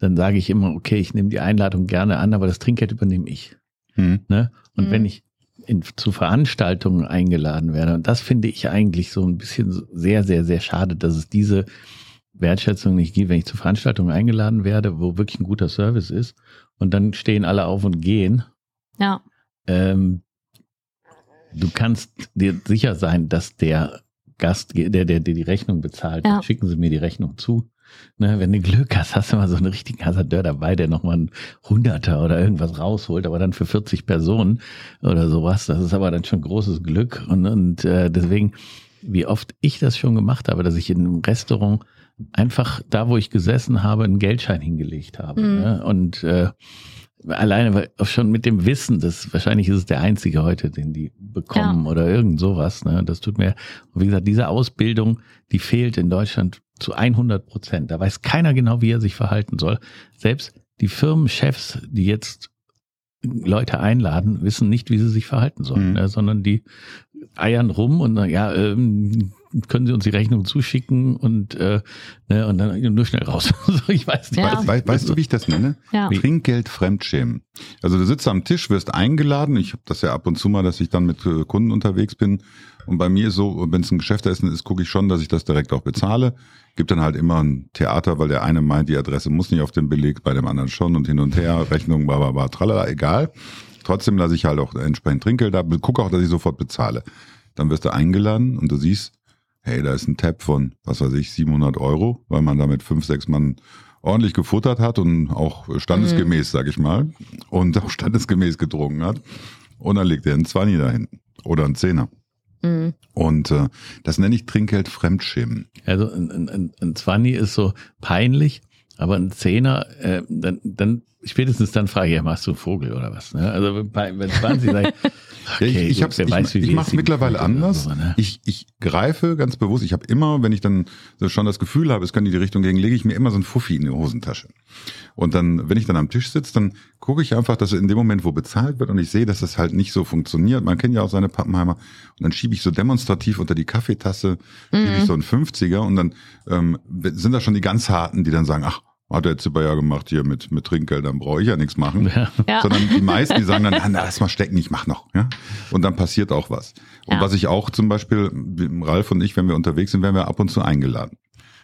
dann sage ich immer, okay, ich nehme die Einladung gerne an, aber das Trinkgeld übernehme ich. Mhm. Ne? Und mhm. wenn ich in, zu Veranstaltungen eingeladen werde, und das finde ich eigentlich so ein bisschen sehr, sehr, sehr schade, dass es diese Wertschätzung nicht gibt, wenn ich zu Veranstaltungen eingeladen werde, wo wirklich ein guter Service ist und dann stehen alle auf und gehen. Ja. Ähm, du kannst dir sicher sein, dass der Gast, der, der, der die Rechnung bezahlt, ja. schicken sie mir die Rechnung zu. Ne, wenn du Glück hast, hast du mal so einen richtigen Hasardeur dabei, der nochmal ein Hunderter oder irgendwas rausholt, aber dann für 40 Personen oder sowas. Das ist aber dann schon großes Glück. Und, und äh, deswegen, wie oft ich das schon gemacht habe, dass ich in einem Restaurant einfach da, wo ich gesessen habe, einen Geldschein hingelegt habe. Mhm. Ne? Und äh, alleine schon mit dem Wissen, dass wahrscheinlich ist es der einzige heute, den die bekommen ja. oder irgend sowas. Ne? Das tut mir, und wie gesagt, diese Ausbildung, die fehlt in Deutschland zu 100 Prozent. Da weiß keiner genau, wie er sich verhalten soll. Selbst die Firmenchefs, die jetzt Leute einladen, wissen nicht, wie sie sich verhalten sollen, Mhm. ne, sondern die eiern rum und ja, ähm, können Sie uns die Rechnung zuschicken und, äh, ne, und dann nur schnell raus. so, ich weiß nicht. Ja. weiß Weißt, weißt du, wie ich das nenne? Ja. Trinkgeld Fremdschämen. Also du sitzt am Tisch, wirst eingeladen. Ich habe das ja ab und zu mal, dass ich dann mit äh, Kunden unterwegs bin. Und bei mir ist so, wenn es ein Geschäftsessen ist, gucke ich schon, dass ich das direkt auch bezahle. Gibt dann halt immer ein Theater, weil der eine meint, die Adresse muss nicht auf dem Beleg, bei dem anderen schon und hin und her, Rechnung, bla bla bla, tralala, egal. Trotzdem lasse ich halt auch entsprechend Trinkgeld da, gucke auch, dass ich sofort bezahle. Dann wirst du eingeladen und du siehst, hey, da ist ein Tab von, was weiß ich, 700 Euro, weil man damit fünf, sechs Mann ordentlich gefuttert hat und auch standesgemäß, sag ich mal, und auch standesgemäß getrunken hat. Und dann legt er einen Zwanni dahin oder einen Zehner. Mhm. Und äh, das nenne ich Trinkgeld Fremdschämen. Also ein, ein, ein, ein 20 ist so peinlich, aber ein Zehner, äh, dann, dann spätestens dann frage ich, ja, machst du einen Vogel oder was? Ne? Also bei, wenn 20 sag ich, Ja, okay, ich ich, gut, wer ich, weiß, ich viel mache die mittlerweile anders. so, ne? ich, ich greife ganz bewusst. Ich habe immer, wenn ich dann so schon das Gefühl habe, es kann in die Richtung gehen, lege ich mir immer so ein Fuffi in die Hosentasche. Und dann, wenn ich dann am Tisch sitze, dann gucke ich einfach, dass in dem Moment, wo bezahlt wird und ich sehe, dass das halt nicht so funktioniert, man kennt ja auch seine Pappenheimer, und dann schiebe ich so demonstrativ unter die Kaffeetasse, schiebe ich so einen 50er und dann ähm, sind da schon die ganz Harten, die dann sagen, ach, hat der Zipper ja gemacht hier mit, mit Trinkgeld, dann brauche ich ja nichts machen. Ja. Ja. Sondern die meisten, die sagen dann, na, lass mal stecken, ich mach noch. Ja? Und dann passiert auch was. Und Ja. was ich auch zum Beispiel, Ralf und ich, wenn wir unterwegs sind, werden wir ab und zu eingeladen.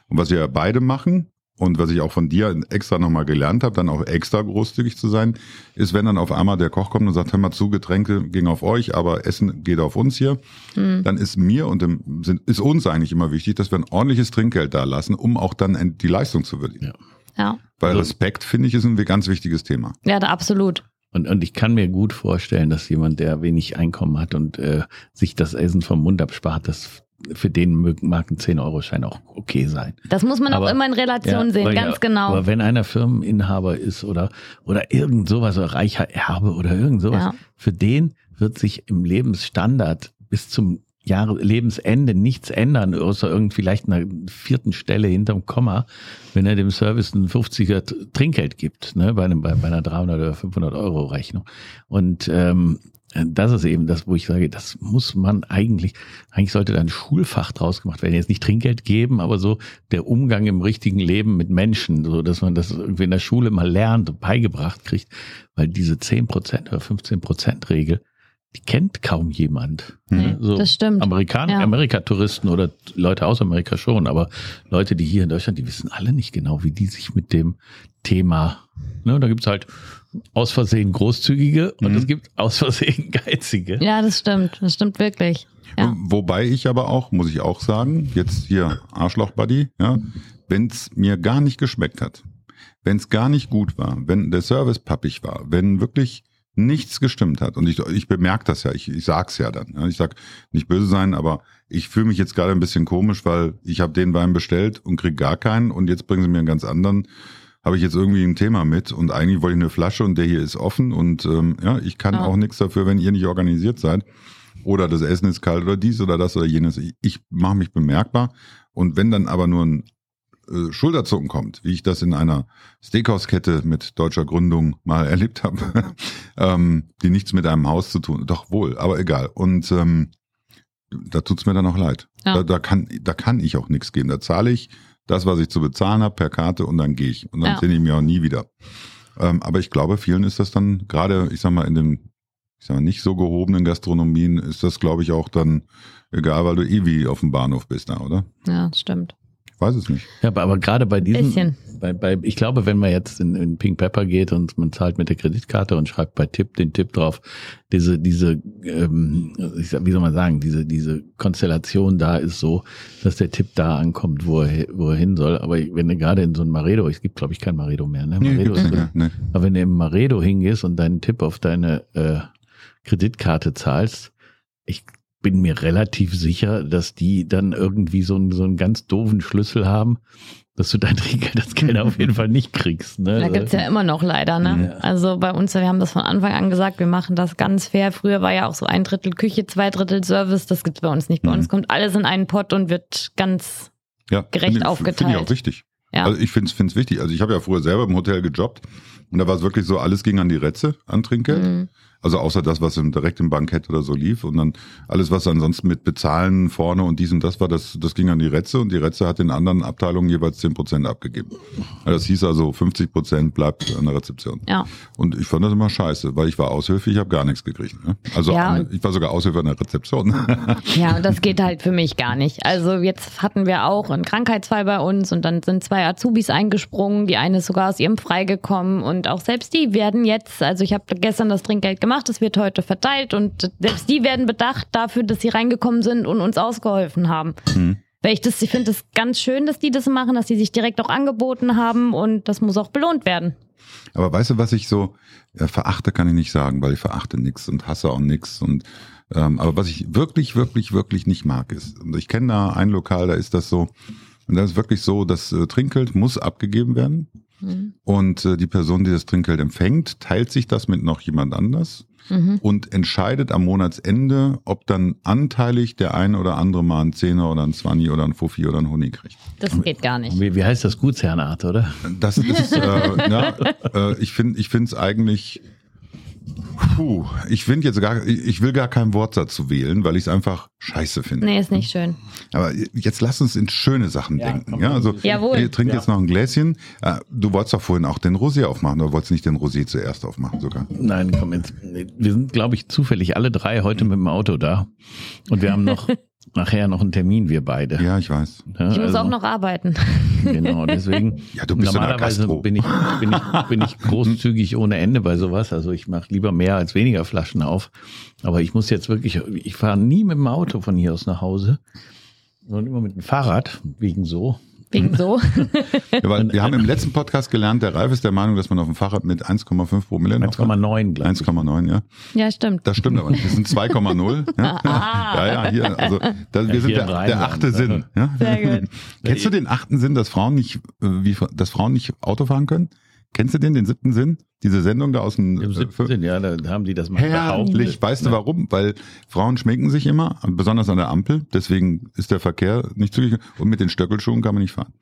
Und was wir beide machen und was ich auch von dir extra nochmal gelernt habe, dann auch extra großzügig zu sein, ist, wenn dann auf einmal der Koch kommt und sagt, hör mal zu, Getränke gehen auf euch, aber Essen geht auf uns hier, dann ist mir und dem, sind, ist uns eigentlich immer wichtig, dass wir ein ordentliches Trinkgeld da lassen, um auch dann die Leistung zu würdigen. Ja. Ja. Weil Also- Respekt, finde ich, ist ein ganz wichtiges Thema. Ja, da absolut. Und, und ich kann mir gut vorstellen, dass jemand, der wenig Einkommen hat und äh, sich das Essen vom Mund abspart, das für den mag ein 10-Euro-Schein auch okay sein. Das muss man Aber- auch immer in Relation sehen, weil ganz ja, genau. Aber wenn einer Firmeninhaber ist oder, oder irgend sowas, oder reicher Erbe oder irgend sowas, Ja. für den wird sich im Lebensstandard bis zum Jahre, Lebensende nichts ändern, außer irgendwie vielleicht einer vierten Stelle hinterm Komma, wenn er dem Service einen 50er T- Trinkgeld gibt, ne, bei, einem, bei, bei einer 300 oder 500 Euro Rechnung. Und ähm, das ist eben das, wo ich sage, das muss man eigentlich, eigentlich sollte da ein Schulfach draus gemacht werden. Jetzt nicht Trinkgeld geben, aber so der Umgang im richtigen Leben mit Menschen, so dass man das irgendwie in der Schule mal lernt und beigebracht kriegt, weil diese 10% oder 15% Regel, kennt kaum jemand. Nee, Ne? so das stimmt. Amerikaner, Ja. Amerika-Touristen oder Leute aus Amerika schon, aber Leute, die hier in Deutschland, die wissen alle nicht genau, wie die sich mit dem Thema, ne, da gibt's halt aus Versehen großzügige und Mhm. es gibt aus Versehen geizige. Ja, das stimmt. Das stimmt wirklich. Ja. Wobei ich aber auch, muss ich auch sagen, jetzt hier Arschloch-Buddy, ja, wenn es mir gar nicht geschmeckt hat, wenn es gar nicht gut war, wenn der Service pappig war, wenn wirklich nichts gestimmt hat und ich, ich bemerke das ja, ich, ich sag's ja dann. Ich sag nicht böse sein, aber ich fühle mich jetzt gerade ein bisschen komisch, weil ich habe den Wein bestellt und krieg gar keinen und jetzt bringen sie mir einen ganz anderen. Habe ich jetzt irgendwie ein Thema mit und eigentlich wollte ich eine Flasche und der hier ist offen und ähm, ja, ich kann Ja. auch nichts dafür, wenn ihr nicht organisiert seid oder das Essen ist kalt oder dies oder das oder jenes. Ich, ich mache mich bemerkbar. Und wenn dann aber nur ein äh, Schulterzucken kommt, wie ich das in einer Steakhauskette mit deutscher Gründung mal erlebt habe, ähm, die nichts mit einem Haus zu tun, doch wohl, aber egal. Und ähm, da tut's mir dann auch leid. Ja. Da, da, kann, da kann ich auch nichts geben. Da zahle ich das, was ich zu bezahlen habe, per Karte und dann gehe ich. Und dann Ja. sehe ich mich auch nie wieder. Ähm, aber ich glaube, vielen ist das dann gerade, ich sag mal, in den ich sag mal, nicht so gehobenen Gastronomien ist das, glaube ich, auch dann egal, weil du eh wie auf dem Bahnhof bist da, oder? Ja, stimmt. Ich weiß es nicht. Ja, aber, aber gerade bei diesen, Bisschen. bei, bei, ich glaube, wenn man jetzt in, in Pink Pepper geht und man zahlt mit der Kreditkarte und schreibt bei Tipp den Tipp drauf, diese, diese, ähm, ich sag, wie soll man sagen, diese, diese Konstellation da ist so, dass der Tipp da ankommt, wo er, wo er hin soll. Aber wenn du gerade in so ein Maredo, es gibt glaube ich kein Maredo mehr, ne? Maredo gibt's ist nicht mehr. Nee. aber wenn du im Maredo hingehst und deinen Tipp auf deine äh, Kreditkarte zahlst, ich bin mir relativ sicher, dass die dann irgendwie so einen, so einen ganz doofen Schlüssel haben, dass du dein Trinkgeld das Geld auf jeden Fall nicht kriegst. Ne? Da gibt's ja immer noch leider, ne? Ja. Also bei uns, wir haben das von Anfang an gesagt, wir machen das ganz fair. Früher war ja auch so ein Drittel Küche, zwei Drittel Service. Das gibt's bei uns nicht. Bei Mhm. uns kommt alles in einen Pott und wird ganz, Ja, Gerecht finde ich- aufgeteilt. Finde ich auch wichtig. Ja. Also ich finde es wichtig. Also ich habe ja früher selber im Hotel gejobbt und da war es wirklich so, alles ging an die Retze an Trinkgeld. Mhm. Also außer das, was im, direkt im Bankett oder so lief. Und dann alles, was ansonsten mit Bezahlen vorne und dies und das war, das, das ging an die Retze und die Retze hat in anderen Abteilungen jeweils 10 Prozent abgegeben. Also das hieß also 50 Prozent bleibt an der Rezeption. Ja. Und ich fand das immer scheiße, weil ich war Aushilfe, ich habe gar nichts gekriegt. Ne? Also Ja, ich war sogar Aushilfe an der Rezeption. Ja, und das geht halt für mich gar nicht. Also jetzt hatten wir auch einen Krankheitsfall bei uns und dann sind zwei Azubis eingesprungen. Die eine ist sogar aus ihrem freigekommen und auch selbst die werden jetzt, also ich habe gestern das Trinkgeld gemacht, das wird heute verteilt und selbst die werden bedacht dafür, dass sie reingekommen sind und uns ausgeholfen haben. Weil ich das, ich finde es ganz schön, dass die das machen, dass die sich direkt auch angeboten haben und das muss auch belohnt werden. Aber weißt du, was ich so äh, verachte, kann ich nicht sagen, weil ich verachte nix und hasse auch nix. Und ähm, aber was ich wirklich, wirklich, wirklich nicht mag, ist, und ich kenne da ein Lokal, da ist das so, und da ist wirklich so, das äh, Trinkgeld muss abgegeben werden. Und äh, die Person, die das Trinkgeld empfängt, teilt sich das mit noch jemand anders und entscheidet am Monatsende, ob dann anteilig der eine oder andere mal einen Zehner oder einen Zwanni oder einen Fuffi oder einen Honig kriegt. Das geht gar nicht. Wie, wie heißt das Gutsherrenart, oder? Das ist, äh, ja, äh, ich finde, ich finde es eigentlich. Puh, ich finde jetzt gar, ich will gar keinen Wort dazu wählen, weil ich es einfach scheiße finde. Nee, ist nicht schön. Aber jetzt lass uns in schöne Sachen Ja, denken. Ja, also Jawohl. ihr trinkt Ja. jetzt noch ein Gläschen. Äh, Du wolltest doch vorhin auch den Rosé aufmachen, oder wolltest nicht den Rosé zuerst aufmachen sogar? Nein, komm jetzt. Wir sind, glaube ich, zufällig alle drei heute mit dem Auto da. Und wir haben noch nachher noch einen Termin, wir beide. Ja, ich weiß. Ja, Ich muss also- auch noch arbeiten. Genau, deswegen. Ja, du bist normalerweise bin ich, bin, ich, bin ich großzügig ohne Ende bei sowas. Also ich mache lieber mehr als weniger Flaschen auf. Aber ich muss jetzt wirklich, ich fahre nie mit dem Auto von hier aus nach Hause, sondern immer mit dem Fahrrad, wegen so. Wegen so. Ja, weil wir haben im letzten Podcast gelernt, der Ralf ist der Meinung, dass man auf dem Fahrrad mit 1,5 Promille noch fährt. 1,9 glaube ich. 1,9, ja. Ja, stimmt. Das stimmt aber nicht. Das sind 2,0 Ja? ja, ja, hier, also da, wir Ja, sind der, der achte Sinn. Ja? Sehr gut. Kennst du den achten Sinn, dass Frauen nicht, äh, wie, dass Frauen nicht Auto fahren können? Kennst du den, den siebten Sinn? Diese Sendung da aus dem Im äh, siebten Sinn, ja, da haben die das mal Herrlich. behauptet. Weißt du warum? Weil Frauen schminken sich immer, besonders an der Ampel. Deswegen ist der Verkehr nicht zügig. Und mit den Stöckelschuhen kann man nicht fahren.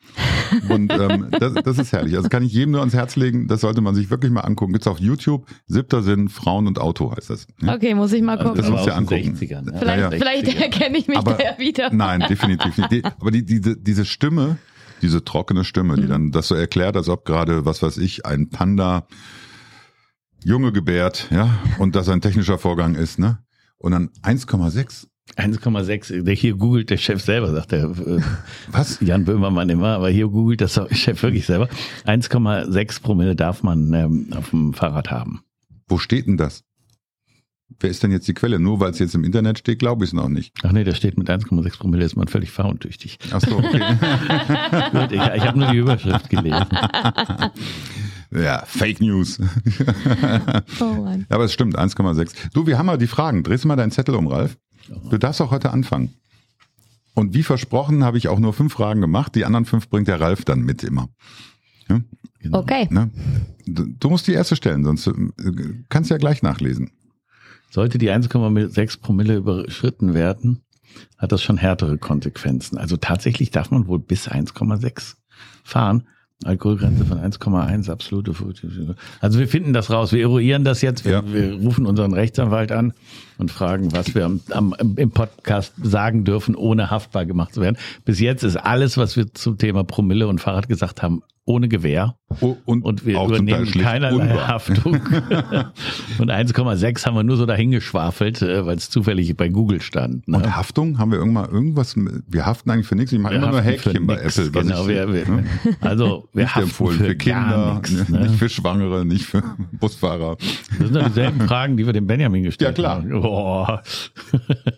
Und ähm, das, das ist herrlich. Also kann ich jedem nur ans Herz legen. Das sollte man sich wirklich mal angucken. Gibt's auf YouTube. Siebter Sinn, Frauen und Auto heißt das. Ja? Okay, muss ich mal Also gucken. Das musst du aus den angucken. 60ern, ja. vielleicht, ja. vielleicht 60er. erkenne ich mich Aber- da wieder. Nein, definitiv nicht. Die, aber die, diese, diese Stimme, diese trockene Stimme, die dann das so erklärt, als ob gerade, was weiß ich, ein Panda Junge gebärt, ja, und das ein technischer Vorgang ist, ne? Und dann 1,6. 1,6, der hier googelt der Chef selber, sagt der äh, Was? Jan Böhmermann immer, aber hier googelt das der Chef wirklich selber. 1,6 Promille darf man ähm, auf dem Fahrrad haben. Wo steht denn das? Wer ist denn jetzt die Quelle? Nur weil es jetzt im Internet steht, glaube ich es noch nicht. Ach nee, da steht mit 1,6 Promille ist man völlig fahruntüchtig. Ach so, okay. Gut, ich, ich habe nur die Überschrift gelesen. ja, Fake News. Oh. Aber es stimmt, 1,6. Du, wir haben mal die Fragen. Drehst du mal deinen Zettel um, Ralf? Du darfst auch heute anfangen. Und wie versprochen habe ich auch nur fünf Fragen gemacht. Die anderen fünf bringt der Ralf dann mit immer. Ja? Genau. Okay. Ne? Du, du musst die erste stellen, sonst äh, kannst du ja gleich nachlesen. Sollte die 1,6 Promille überschritten werden, hat das schon härtere Konsequenzen. Also tatsächlich darf man wohl bis 1,6 fahren. Alkoholgrenze von 1,1, absolute. Also wir finden das raus. Wir eruieren das jetzt. Wir, Ja. wir rufen unseren Rechtsanwalt an und fragen, was wir am, am, im Podcast sagen dürfen, ohne haftbar gemacht zu werden. Bis jetzt ist alles, was wir zum Thema Promille und Fahrrad gesagt haben, ohne Gewähr. Oh, Und wir übernehmen keinerlei unwahr. Haftung. und 1,6 haben wir nur so dahingeschwafelt, äh, weil es zufällig bei Google stand. Ne? Und Haftung? Haben wir irgendwann irgendwas? mit- Wir haften eigentlich für nichts. Ich mache Wir immer nur Häkchen bei nix, Apple. was Genau, ich, wir, wir, ne? also wir nicht haften empfohlen für, für, Kinder, nichts. ne? Ne? nicht für Schwangere, nicht für Busfahrer. Das sind doch dieselben Fragen, die wir dem Benjamin gestellt Ja, klar. haben. Boah.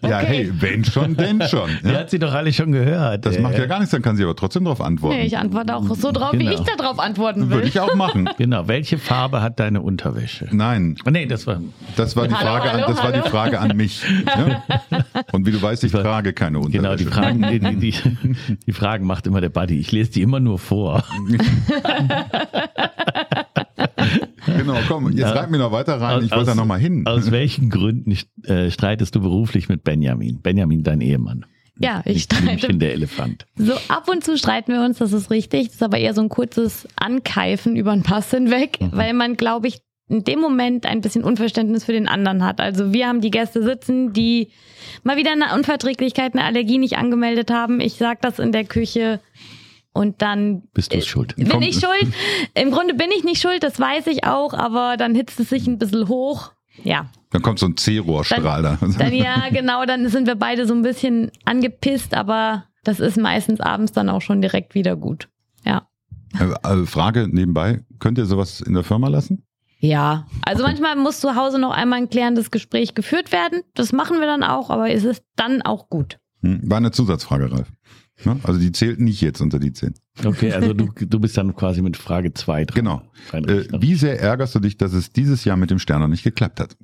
Ja, hey, wenn schon, denn schon. Der Ja? hat sie doch alle schon gehört. Das ey. macht ja gar nichts, dann kann sie aber trotzdem darauf antworten. Nee, ich antworte auch so drauf, wie Genau. Ich da drauf antworten Würde will. ich auch machen. Genau, welche Farbe hat deine Unterwäsche? Nein, Oh, nee, das war. das war die Hallo, Frage, hallo, an, das war die. Frage an mich. Ja? Und wie du weißt, ich trage keine Unterwäsche. Genau, die Fragen, die, die, die, die Fragen macht immer der Buddy. Ich lese die immer nur vor. Genau, komm, jetzt Ja. reib mir noch weiter rein. Ich Aus- wollte da noch mal hin. Aus welchen Gründen äh, streitest du beruflich mit Benjamin? Benjamin, dein Ehemann. Ja, ich streite. der Elefant. So ab und zu streiten wir uns, das ist richtig. Das ist aber eher so ein kurzes Ankeifen über den Pass hinweg, Mhm. weil man, glaube ich, in dem Moment ein bisschen Unverständnis für den anderen hat. Also wir haben die Gäste sitzen, die mal wieder eine Unverträglichkeit, eine Allergie nicht angemeldet haben. Ich sag das in der Küche und dann Bist du schuld? bin Kommt- ich schuld. Im Grunde bin ich nicht schuld, das weiß ich auch, aber dann hitzt es sich ein bisschen hoch. Ja, Dann kommt so ein C-Rohrstrahl da. dann ja, genau, dann sind wir beide so ein bisschen angepisst, aber das ist meistens abends dann auch schon direkt wieder gut. Ja. Äh, äh, Frage nebenbei, könnt ihr sowas in der Firma lassen? Ja, also manchmal muss zu Hause noch einmal ein klärendes Gespräch geführt werden. Das machen wir dann auch, aber es ist dann auch gut. Hm, War eine Zusatzfrage, Ralf. Ne? Also die zählt nicht jetzt unter die 10. Okay, also du, du bist dann quasi mit Frage 2 dran. Genau. Äh, wie sehr ärgerst du dich, dass es dieses Jahr mit dem Stern noch nicht geklappt hat?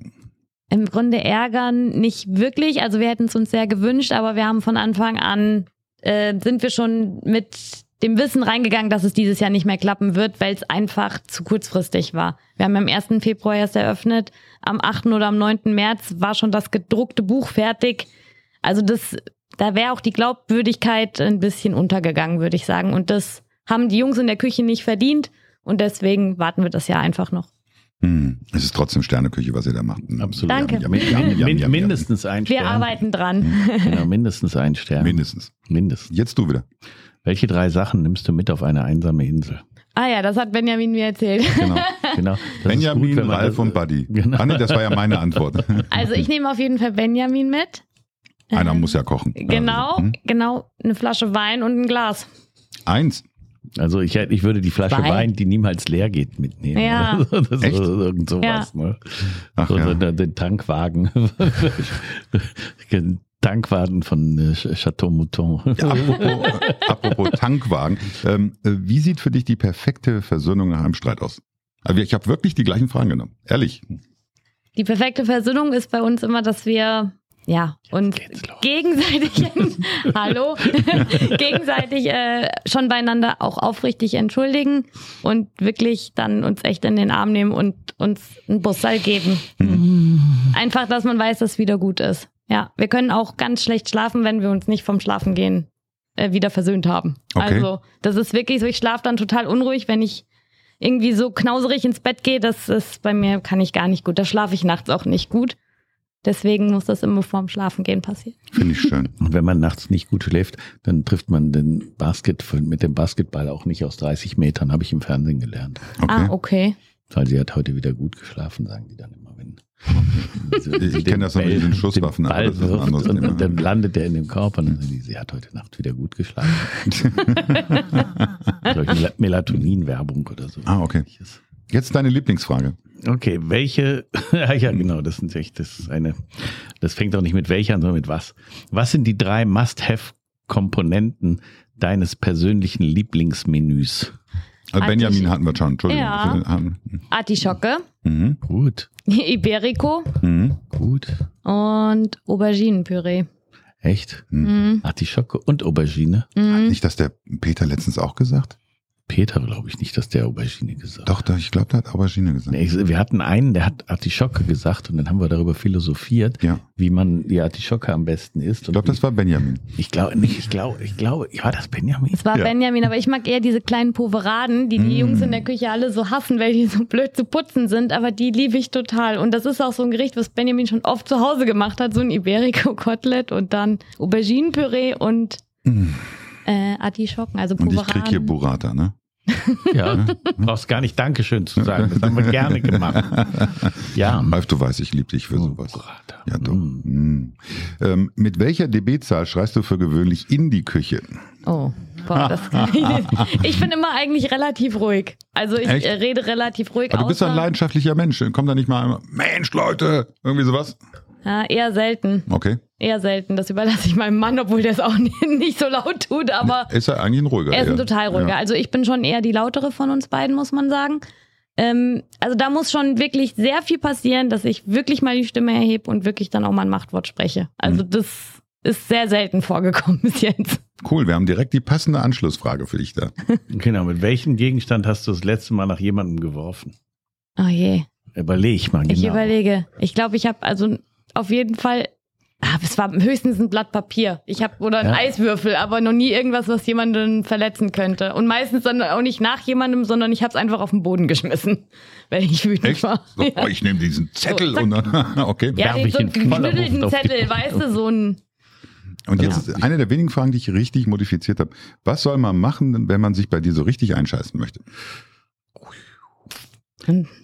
Im Grunde ärgern nicht wirklich. Also wir hätten es uns sehr gewünscht, aber wir haben von Anfang an, äh, sind wir schon mit dem Wissen reingegangen, dass es dieses Jahr nicht mehr klappen wird, weil es einfach zu kurzfristig war. Wir haben am 1. Februar erst eröffnet. Am 8. oder am 9. März war schon das gedruckte Buch fertig. Also das, da wäre auch die Glaubwürdigkeit ein bisschen untergegangen, würde ich sagen. Und das haben die Jungs in der Küche nicht verdient. Und deswegen warten wir das Jahr einfach noch. Hm, es ist trotzdem Sterneküche, was ihr da macht. Absolut. Danke. Jam, jam, jam, Min, jam, min, jam. mindestens ein Wir Stern. arbeiten dran. Genau, mindestens ein Stern. Mindestens. Mindestens. Jetzt du wieder. Welche drei Sachen nimmst du mit auf eine einsame Insel? Ah ja, das hat Benjamin mir erzählt. Genau. Genau. Das Benjamin, gut, Ralf das- und Buddy. Genau. Ah, nee, das war ja meine Antwort. Also ich nehme auf jeden Fall Benjamin mit. Einer muss ja kochen. Genau, Also, hm? genau. Eine Flasche Wein und ein Glas. Eins. Also ich, hätte- ich würde die Flasche Zwei. Wein, die niemals leer geht, mitnehmen. Ja. so. Das ist Echt? irgend sowas. Ne? Ach so, ja. den, den Tankwagen. Den Tankwagen von äh, Ch- Chateau Mouton. Ja, apropos, apropos Tankwagen. Ähm, äh, wie sieht für dich die perfekte Versöhnung nach einem Streit aus? Also ich habe wirklich die gleichen Fragen genommen. Ehrlich. Die perfekte Versöhnung ist bei uns immer, dass wir ja los. gegenseitig hallo gegenseitig äh, schon beieinander auch aufrichtig entschuldigen und wirklich dann uns echt in den Arm nehmen und uns einen Bussal geben. Einfach, dass man weiß, dass wieder gut ist. Ja, wir können auch ganz schlecht schlafen, wenn wir uns nicht vom Schlafen gehen äh, wieder versöhnt haben. Okay. Also, das ist wirklich so, ich schlafe dann total unruhig, wenn ich irgendwie so knauserig ins Bett gehe, das ist bei mir, kann ich gar nicht gut. Da schlafe ich nachts auch nicht gut. Deswegen muss das immer vorm Schlafen gehen passieren. Finde ich schön. Und wenn man nachts nicht gut schläft, dann trifft man den Basket mit dem Basketball auch nicht aus 30 Metern, habe ich im Fernsehen gelernt. Okay. Ah, okay. Weil sie hat heute wieder gut geschlafen, sagen die dann immer, wenn. Ich kenne das noch mit diesen Schusswaffen, aber das ist ein anderes und, Thema. und dann landet er in dem Körper und dann sagen die, sie hat heute Nacht wieder gut geschlafen. Mel- Melatonin-Werbung oder so. Ah, okay. Jetzt deine Lieblingsfrage. Okay, welche, ja, ja, genau, das sind echt, das ist eine, das fängt auch nicht mit welcher an, sondern mit was. Was sind die drei Must-Have-Komponenten deines persönlichen Lieblingsmenüs? Also Benjamin Artisch- hatten wir schon, Entschuldigung. Ja. Artischocke, Mhm. Gut, Iberico Mhm. gut. und Auberginenpüree. Echt? Mhm. Artischocke und Aubergine? Mhm. Nicht, dass der Peter letztens auch gesagt? Peter glaube ich nicht, dass der Aubergine gesagt Doch, doch, ich glaube, der hat Aubergine gesagt. Nee, wir hatten einen, der hat Artischocke gesagt und dann haben wir darüber philosophiert, Ja. wie man die Artischocke am besten isst. Ich glaube, das war Benjamin. ich glaube nicht, ich glaube, ich glaube, war das Benjamin? Es war Ja. Benjamin, aber ich mag eher diese kleinen Poveraden, die die Mm. Jungs in der Küche alle so hassen, weil die so blöd zu putzen sind, aber die liebe ich total. Und das ist auch so ein Gericht, was Benjamin schon oft zu Hause gemacht hat, so ein Iberico-Kotelett und dann Auberginenpüree und äh, Artischocken, also Und ich krieg hier Burrata, ne? Ja, brauchst gar nicht Dankeschön zu sagen. Das haben wir gerne gemacht. Ja. Ralf, du weißt, ich liebe dich für sowas. Burrata. Ja, doch. Mm. Mm. Ähm, mit welcher dB-Zahl schreist du für gewöhnlich in die Küche? Oh, boah, das kann ich nicht. Ich bin immer eigentlich relativ ruhig. Also ich Echt? äh, rede relativ ruhig. Aber du bist ein leidenschaftlicher Mensch. Kommt da nicht mal einmal, Mensch, Leute, irgendwie sowas? Ja, eher selten. Okay. Eher selten. Das überlasse ich meinem Mann, obwohl der es auch nicht, so laut tut, aber Ist er eigentlich ein ruhiger? er ist ein total ruhiger. Ja. Also ich bin schon eher die lautere von uns beiden, muss man sagen. Ähm, also da muss schon wirklich sehr viel passieren, dass ich wirklich mal die Stimme erhebe und wirklich dann auch mal ein Machtwort spreche. Also das ist sehr selten vorgekommen bis jetzt. Cool, wir haben direkt die passende Anschlussfrage für dich da. Genau, mit welchem Gegenstand hast du das letzte Mal nach jemandem geworfen? Oh je. Überleg mal genau. Ich überlege. Ich glaube, ich habe also auf jeden Fall. Ah, es war höchstens ein Blatt Papier. Ich habe oder ein Ja. Eiswürfel, aber noch nie irgendwas, was jemanden verletzen könnte. Und meistens dann auch nicht nach jemandem, sondern ich habe es einfach auf den Boden geschmissen, wenn ich wütend Echt? war. So, Ja. oh, ich nehme diesen Zettel zack. und dann, okay. Ja, ich so einen geknüttelten Zettel, weißt du, so ein. Und jetzt ist eine der wenigen Fragen, die ich richtig modifiziert habe. Was soll man machen, wenn man sich bei dir so richtig einscheißen möchte?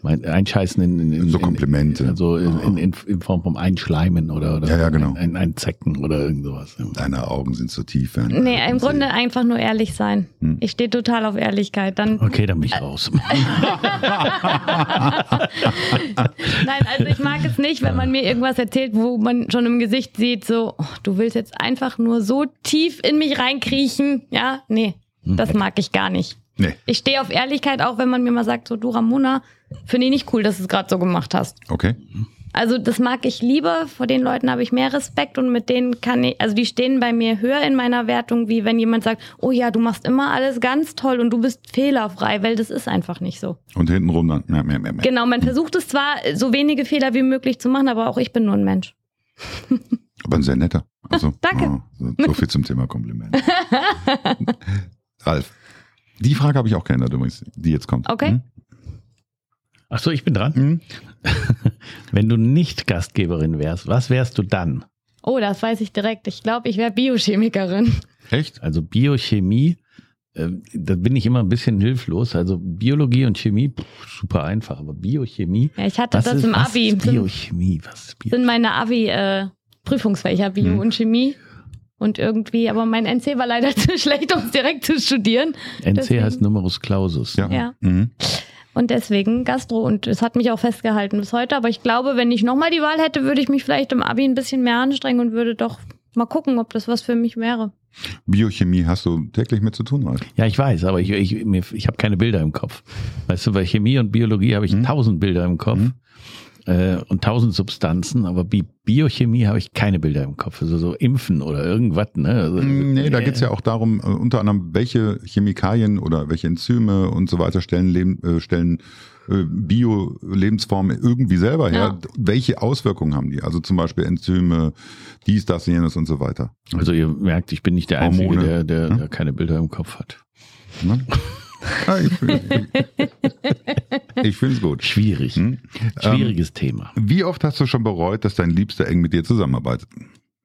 Mein Einscheißen in, in, in So Komplimente. In, also in, in, in, in Form vom Einschleimen oder, oder Ja, ja, genau. ein, ein, ein Zecken oder irgend sowas. Deine Augen sind so tief. wenn- Nee, im Grunde einfach nur ehrlich sein. Hm. Ich stehe total auf Ehrlichkeit. Dann, Okay, dann bin ich raus. nein, also ich mag es nicht, wenn man mir irgendwas erzählt, wo man schon im Gesicht sieht, so, oh, du willst jetzt einfach nur so tief in mich reinkriechen. Ja, nee, das mag ich gar nicht. Nee, Ich stehe auf Ehrlichkeit, auch wenn man mir mal sagt, so, du Ramona, finde ich nicht cool, dass du es gerade so gemacht hast. okay. Also das mag ich lieber, vor den Leuten habe ich mehr Respekt und mit denen kann ich, also die stehen bei mir höher in meiner Wertung, wie wenn jemand sagt, oh ja, du machst immer alles ganz toll und du bist fehlerfrei, weil das ist einfach nicht so. Und hintenrum dann. Mehr, mehr, mehr, mehr. Genau, man versucht es zwar, so wenige Fehler wie möglich zu machen, aber auch ich bin nur ein Mensch. Aber ein sehr netter. Also, Danke. oh, so, so viel zum Thema Kompliment. Ralf, die Frage habe ich auch geändert übrigens, die jetzt kommt. Okay. Hm? Ach so, ich bin dran. Hm? Wenn du nicht Gastgeberin wärst, was wärst du dann? Oh, das weiß ich direkt. Ich glaube, ich wäre Biochemikerin. Echt? Also Biochemie, äh, da bin ich immer ein bisschen hilflos. Also Biologie und Chemie, pff, super einfach, aber Biochemie. Ja, ich hatte Was das ist, im was Abi. Ist Sind, Biochemie, was ist Bio sind meine Abi-Prüfungsfächer Bio Hm. und Chemie. Und irgendwie, aber mein NC war leider zu schlecht, um es direkt zu studieren. NC deswegen- heißt Numerus Clausus. Ja. Ja. Mhm. Und deswegen Gastro. Und es hat mich auch festgehalten bis heute. Aber ich glaube, wenn ich nochmal die Wahl hätte, würde ich mich vielleicht im Abi ein bisschen mehr anstrengen und würde doch mal gucken, ob das was für mich wäre. Biochemie hast du täglich mit zu tun, Ralf? Ja, ich weiß, aber ich, ich, ich habe keine Bilder im Kopf. Weißt du, bei Chemie und Biologie habe ich Mhm. tausend Bilder im Kopf Mhm. Äh, und tausend Substanzen, aber Bi Biochemie habe ich keine Bilder im Kopf. Also so Impfen oder irgendwas. Ne? Also, Mm, Nee, da äh, geht's ja auch darum, äh, unter anderem, welche Chemikalien oder welche Enzyme und so weiter stellen, Leben, äh, stellen äh, Bio-Lebensformen irgendwie selber her. Ja. Welche Auswirkungen haben die? Also zum Beispiel Enzyme, dies, das, jenes und so weiter. Also ihr merkt, ich bin nicht der Einzige, Hormone. der, der, Ja. der keine Bilder im Kopf hat. Ne? Ja, ich finde es gut. Schwierig. Hm? Schwieriges Thema. Wie oft hast du schon bereut, dass dein Liebster eng mit dir zusammenarbeitet?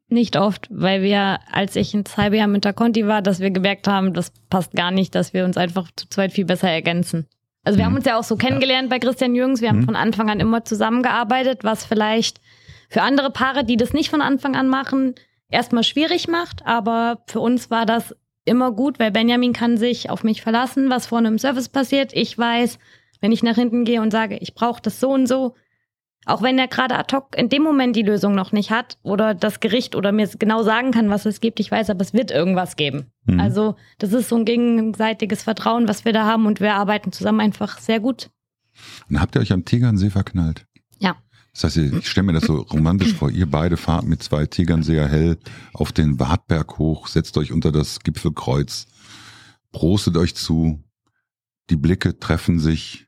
Nicht oft, weil wir, als ich ein halbes Jahr mit der Conti war, dass wir gemerkt haben, das passt gar nicht, dass wir uns einfach zu zweit viel besser ergänzen. Also wir Mhm. haben uns ja auch so kennengelernt bei Christian Jürgens. Wir haben Mhm. von Anfang an immer zusammengearbeitet, was vielleicht für andere Paare, die das nicht von Anfang an machen, erstmal schwierig macht. Aber für uns war das immer gut, weil Benjamin kann sich auf mich verlassen, was vor einem Service passiert. Ich weiß, wenn ich nach hinten gehe und sage, ich brauche das so und so, auch wenn er gerade ad hoc in dem Moment die Lösung noch nicht hat oder das Gericht oder mir genau sagen kann, was es gibt, ich weiß, aber es wird irgendwas geben. Mhm. Also das ist so ein gegenseitiges Vertrauen, was wir da haben und wir arbeiten zusammen einfach sehr gut. Und habt ihr euch am Tegernsee verknallt? Das heißt, ich stelle mir das so romantisch vor. Ihr beide fahrt mit zwei Tegernseer hell auf den Wartberg hoch, setzt euch unter das Gipfelkreuz, prostet euch zu, die Blicke treffen sich,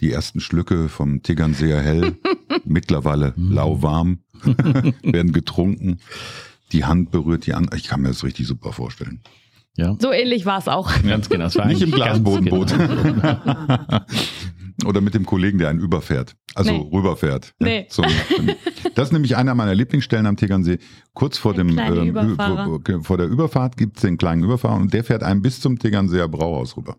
die ersten Schlücke vom Tegernseer hell, mittlerweile lauwarm, werden getrunken, die Hand berührt die andere. Ich kann mir das richtig super vorstellen. Ja. So ähnlich war es auch. Ganz genau. Das war Nicht im Glasbodenboot. genau. Oder mit dem Kollegen, der einen überfährt. Also Nee. rüberfährt. Ja, Nee. zum, das ist nämlich einer meiner Lieblingsstellen am Tegernsee. Kurz vor Der dem ähm, vor, vor der Überfahrt gibt's den kleinen Überfahrer und der fährt einen bis zum Tegernseer Brauhaus rüber.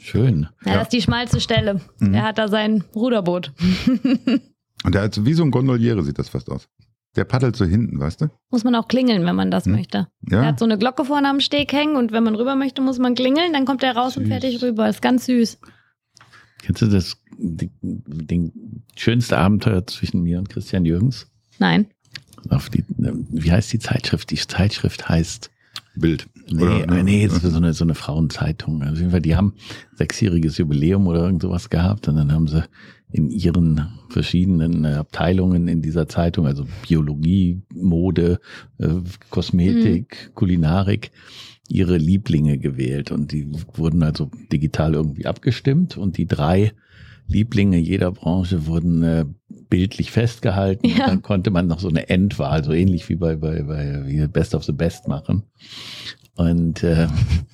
Schön. Ja, das ist die schmalste Stelle. Mhm. Er hat da sein Ruderboot. Und der hat so wie so ein Gondoliere sieht das fast aus. Der paddelt so hinten, weißt du? Muss man auch klingeln, wenn man das Hm. möchte. Er Ja. hat so eine Glocke vorne am Steg hängen und wenn man rüber möchte, muss man klingeln, dann kommt er raus und Süß. fertig rüber. Ist ganz süß. Kennst du das, die, den schönste Abenteuer zwischen mir und Christian Jürgens? Nein. Auf die, wie heißt die Zeitschrift? Die Zeitschrift heißt, Bild. nee, Oder, nee, es ist so eine, so eine Frauenzeitung. Also auf jeden Fall, die haben sechsjähriges Jubiläum oder irgend sowas gehabt und dann haben sie in ihren verschiedenen äh, Abteilungen in dieser Zeitung, also Biologie, Mode, äh, Kosmetik, Kulinarik, ihre Lieblinge gewählt und die wurden also digital irgendwie abgestimmt und die drei Lieblinge jeder Branche wurden äh, bildlich festgehalten. Ja. Dann konnte man noch so eine Endwahl, so ähnlich wie bei, bei, bei wie Best of the Best machen. Und äh,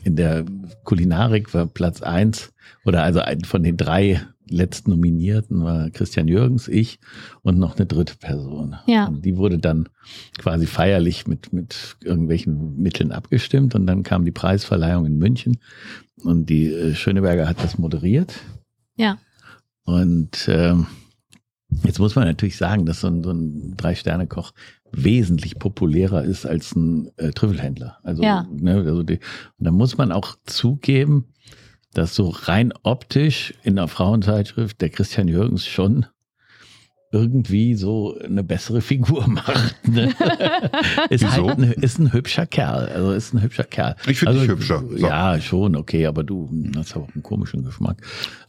in der Kulinarik war Platz eins oder also ein von den drei letzten Nominierten war Christian Jürgens, ich und noch eine dritte Person. Ja. Und die wurde dann quasi feierlich mit, mit irgendwelchen Mitteln abgestimmt und dann kam die Preisverleihung in München und die äh, Schöneberger hat das moderiert. Ja. Und ähm, jetzt muss man natürlich sagen, dass so ein, so ein Drei-Sterne-Koch wesentlich populärer ist als ein äh, Trüffelhändler. Also, Ja. ne, also die, und da muss man auch zugeben, dass so rein optisch in der Frauenzeitschrift der Christian Jürgens schon irgendwie so eine bessere Figur macht. Ne? ist, Wieso? halt ein, ist ein hübscher Kerl. Also ist ein hübscher Kerl. Ich finde also, dich hübscher. So. Ja, schon, okay, aber du hast auch einen komischen Geschmack.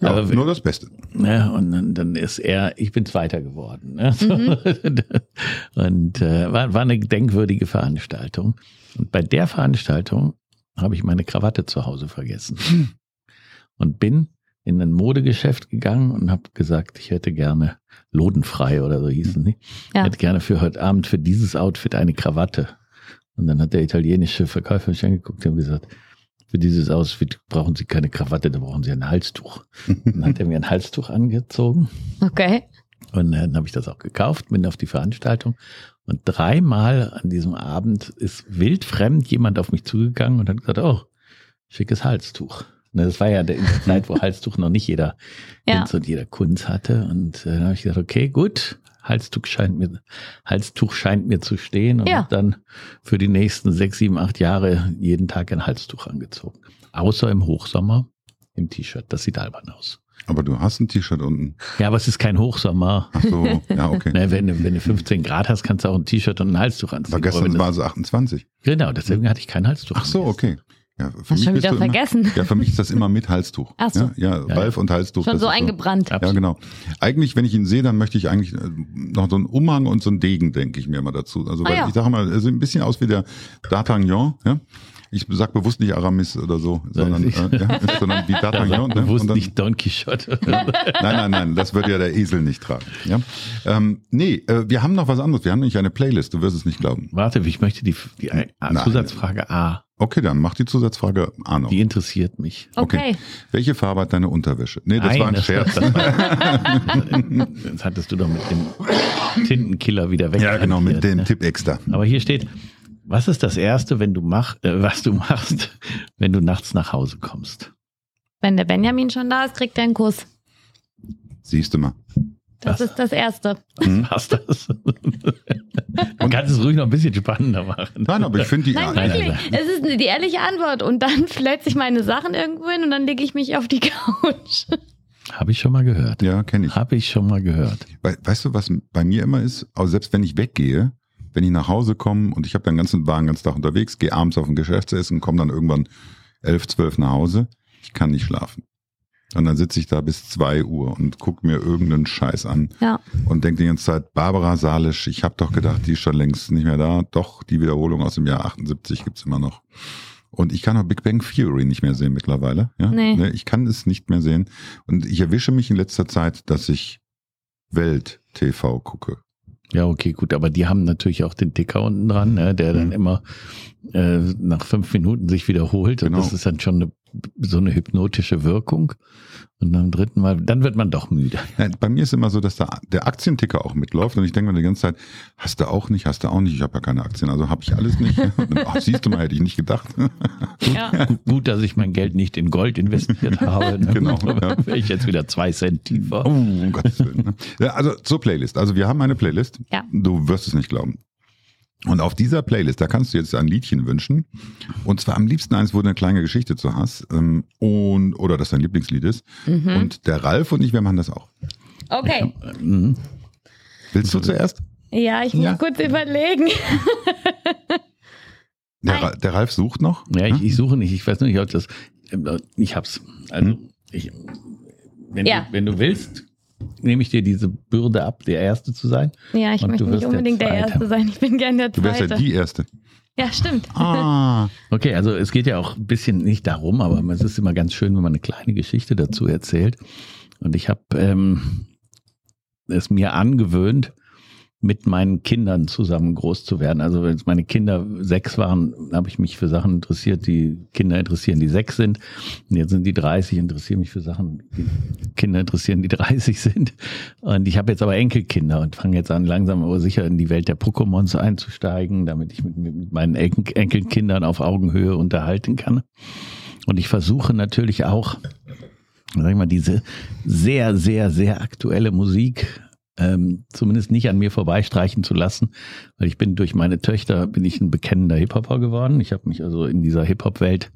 Ja, aber nur das Beste. Ne, und dann, dann ist er, ich bin Zweiter geworden. Ne? So. Und äh, war, war eine denkwürdige Veranstaltung. Und bei der Veranstaltung habe ich meine Krawatte zu Hause vergessen. Und bin in ein Modegeschäft gegangen und habe gesagt, ich hätte gerne lodenfrei oder so hießen die. Ja. Ich hätte gerne für heute Abend für dieses Outfit eine Krawatte. Und dann hat der italienische Verkäufer mich angeguckt und gesagt, für dieses Outfit brauchen Sie keine Krawatte, da brauchen Sie ein Halstuch. Dann hat er mir ein Halstuch angezogen Okay. und dann habe ich das auch gekauft, bin auf die Veranstaltung. Und dreimal an diesem Abend ist wildfremd jemand auf mich zugegangen und hat gesagt, oh, schickes Halstuch. Ne, Das war ja der Zeit, wo Halstuch noch nicht jeder Ja. Und jeder Kunz hatte. Und äh, dann habe ich gesagt, okay, gut, Halstuch scheint mir, Halstuch scheint mir zu stehen. Und Ja. hab dann für die nächsten sechs, sieben, acht Jahre jeden Tag ein Halstuch angezogen. Außer im Hochsommer im T-Shirt. Das sieht albern aus. Aber du hast ein T-Shirt unten. Ja, aber es ist kein Hochsommer. Ach so, ja, okay. Ne, wenn, du- wenn du 15 Grad hast, kannst du auch ein T-Shirt und ein Halstuch anziehen. Aber gestern war es 28. Genau, deswegen hatte ich kein Halstuch. Ach so, okay. Ja, für Hast schon bist wieder du immer- vergessen. Ja, für mich ist das immer mit Halstuch. Ach so. Ja, ja, Ralf und Halstuch. Schon das so ist eingebrannt. Ja. Ja, genau. Eigentlich, wenn ich ihn sehe, dann möchte ich eigentlich äh, noch so einen Umhang und so einen Degen, denke ich mir immer dazu. Also, Ah, weil ja. ich sage mal, er sieht ein bisschen aus wie der D'Artagnan, ja. Ich sag bewusst nicht Aramis oder so, sondern, äh, ja, sondern wie D'Artagnan. ne? Bewusst Und dann- nicht Don Quixote. Nein, nein, nein, das würde ja der Esel nicht tragen. Ja? Ähm, nee, äh, wir haben noch was anderes. Wir haben nämlich eine Playlist, du wirst es nicht glauben. Warte, ich möchte die, die. Zusatzfrage A. Okay, dann mach die Zusatzfrage A noch. Die interessiert mich. Okay. Welche Farbe hat deine Unterwäsche? Nee, das Nein, war ein Scherz. Das, war, das hattest du doch mit dem Tintenkiller wieder weg. ja, genau, mit dem ne? Tipp extra. Aber hier steht, was ist das Erste, wenn du mach, äh, was du machst, wenn du nachts nach Hause kommst? Wenn der Benjamin schon da ist, kriegt er einen Kuss. Siehst du mal. Das Was? ist das Erste. Hm? Was das? Man kann es ruhig noch ein bisschen spannender machen. Nein, aber ich finde die. Nein, nein, wirklich. nein. Es ist die ehrliche Antwort. Und dann fletze ich meine Sachen irgendwo hin und dann lege ich mich auf die Couch. Habe ich schon mal gehört. ja, kenne ich. Habe ich schon mal gehört. We weißt du, was bei mir immer ist? Also selbst wenn ich weggehe, wenn ich nach Hause komme und ich habe den ganzen Wagen ganz Tag unterwegs, gehe abends auf ein Geschäftsessen, komme dann irgendwann elf, zwölf nach Hause, ich kann nicht schlafen. Und dann sitze ich da bis zwei Uhr und guck mir irgendeinen Scheiß an Ja. und denke die ganze Zeit, Barbara Salisch, ich habe doch gedacht, die ist schon längst nicht mehr da. Doch, die Wiederholung aus dem Jahr 78 gibt's immer noch. Und ich kann auch Big Bang Theory nicht mehr sehen mittlerweile. Ja? Nee. Ne, Ich kann es nicht mehr sehen. Und ich erwische mich in letzter Zeit, dass ich Welt-TV gucke. Ja, okay, gut, aber die haben natürlich auch den Ticker unten dran, ne, der dann Mhm. immer äh, nach fünf Minuten sich wiederholt. Und Genau. das ist dann schon eine, so eine hypnotische Wirkung. Und beim dritten Mal, dann wird man doch müde. Ja, bei mir ist immer so, dass da der Aktienticker auch mitläuft und ich denke mir die ganze Zeit, hast du auch nicht, hast du auch nicht, ich habe ja keine Aktien, also habe ich alles nicht. Ach, siehst du mal, hätte ich nicht gedacht. ja. Gut, gut, dass ich mein Geld nicht in Gold investiert habe. Ne? Genau, ja. Wäre ich jetzt wieder zwei Cent tiefer. Oh, um Gottes Willen. Ne? Ja, also zur Playlist. Also wir haben eine Playlist. Ja. Du wirst es nicht glauben. Und auf dieser Playlist, da kannst du jetzt ein Liedchen wünschen. Und zwar am liebsten eins, wo du eine kleine Geschichte zu hast. Ähm, und, oder das dein Lieblingslied ist. Mhm. Und der Ralf und ich, wir machen das auch. Okay. Mhm. Willst du zuerst? Ja, ich muss Ja. kurz überlegen. Der, der Ralf sucht noch. Ja, ich, ich suche nicht, ich weiß nicht, ob das. Ich hab's. Also, Hm? ich, wenn, Ja. du, wenn du willst, nehme ich dir diese Bürde ab, der Erste zu sein. Ja, ich Und möchte nicht der unbedingt der, Zweite. Erste sein. Ich bin gern der Du wärst ja Zweite. die Erste. Ja, stimmt. Ah. Okay, also es geht ja auch ein bisschen nicht darum, aber es ist immer ganz schön, wenn man eine kleine Geschichte dazu erzählt. Und ich habe ähm, es mir angewöhnt, mit meinen Kindern zusammen groß zu werden. Also wenn meine Kinder sechs waren, habe ich mich für Sachen interessiert, die Kinder interessieren, die sechs sind. Und jetzt sind die 30, interessieren mich für Sachen, die Kinder interessieren, die 30 sind. Und ich habe jetzt aber Enkelkinder und fange jetzt an, langsam aber sicher in die Welt der Pokémons einzusteigen, damit ich mit, mit meinen Enkelkindern auf Augenhöhe unterhalten kann. Und ich versuche natürlich auch, sag ich mal, diese sehr, sehr, sehr aktuelle Musik ähm, zumindest nicht an mir vorbeistreichen zu lassen, weil ich bin durch meine Töchter bin ich ein bekennender Hip-Hopper geworden. Ich habe mich also in dieser Hip-Hop-Welt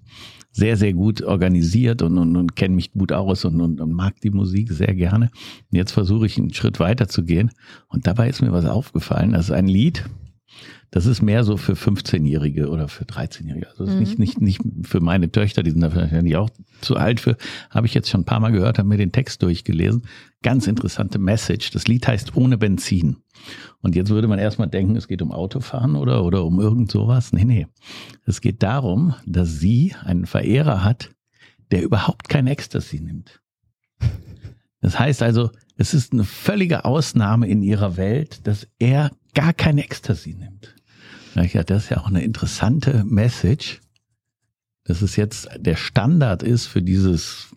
sehr, sehr gut organisiert und, und, und kenne mich gut aus und, und, und mag die Musik sehr gerne. Und jetzt versuche ich einen Schritt weiter zu gehen. Und dabei ist mir was aufgefallen. Das ist ein Lied, das ist mehr so für 15-Jährige oder für 13-Jährige. Also ist nicht, nicht, nicht für meine Töchter, die sind da wahrscheinlich auch zu alt für. Habe ich jetzt schon ein paar Mal gehört, habe mir den Text durchgelesen. Ganz interessante Message. Das Lied heißt Ohne Benzin. Und jetzt würde man erstmal denken, es geht um Autofahren oder, oder um irgend sowas. Nee, nee. Es geht darum, dass sie einen Verehrer hat, der überhaupt kein Ecstasy nimmt. Das heißt also, es ist eine völlige Ausnahme in ihrer Welt, dass er gar kein Ecstasy nimmt. Ja, das ist ja auch eine interessante Message, dass es jetzt der Standard ist für dieses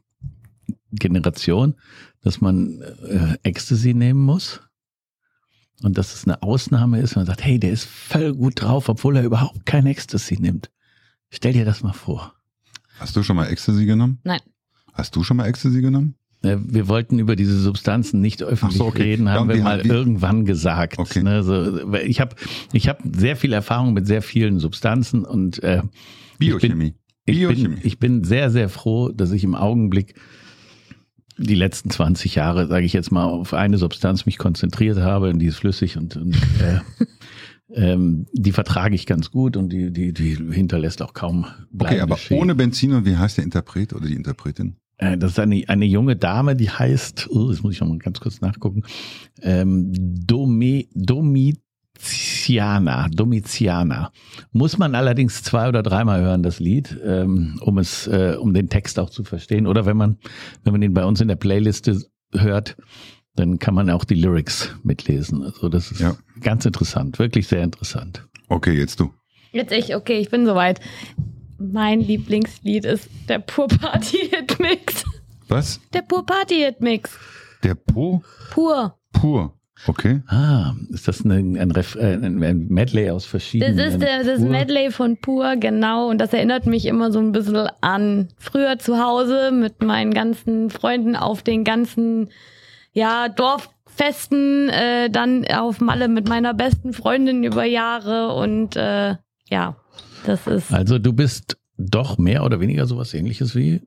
Generation, dass man äh, Ecstasy nehmen muss und dass es eine Ausnahme ist, man sagt, hey, der ist voll gut drauf, obwohl er überhaupt kein Ecstasy nimmt. Stell dir das mal vor. Hast du schon mal Ecstasy genommen? Nein. Hast du schon mal Ecstasy genommen? Äh, wir wollten über diese Substanzen nicht öffentlich so, okay. reden, haben ja, wir mal wie? irgendwann gesagt. Okay. Ne, so, ich habe ich hab sehr viel Erfahrung mit sehr vielen Substanzen und äh, Biochemie. Ich bin, ich, Biochemie. Bin, ich bin sehr, sehr froh, dass ich im Augenblick die letzten 20 Jahre, sage ich jetzt mal, auf eine Substanz mich konzentriert habe, und die ist flüssig und, und äh, ähm, die vertrage ich ganz gut und die, die, die hinterlässt auch kaum Okay, aber Schäden. ohne Benzin und wie heißt der Interpret oder die Interpretin? Äh, das ist eine, eine junge Dame, die heißt, oh, das muss ich noch mal ganz kurz nachgucken, ähm, Domi, Domitiana, Domitiana. Muss man allerdings zwei oder dreimal hören, das Lied, ähm, um es, äh, um den Text auch zu verstehen. Oder wenn man, wenn man den bei uns in der Playliste hört, dann kann man auch die Lyrics mitlesen. Also das ist ja. ganz interessant, wirklich sehr interessant. Okay, jetzt du. Jetzt ich, okay, ich bin soweit mein Lieblingslied ist der Pur Party Hit Mix. Was? Der Pur Party Hit Mix. Der Pur? Pur. Pur. Okay. Ah, ist das ein, ein, Ref, äh, ein Medley aus verschiedenen? Das ist der, das Medley von Pur, genau. Und das erinnert mich immer so ein bisschen an früher zu Hause mit meinen ganzen Freunden auf den ganzen, ja, Dorffesten, äh, dann auf Malle mit meiner besten Freundin über Jahre und äh, ja, das ist. Also du bist doch mehr oder weniger sowas ähnliches wie,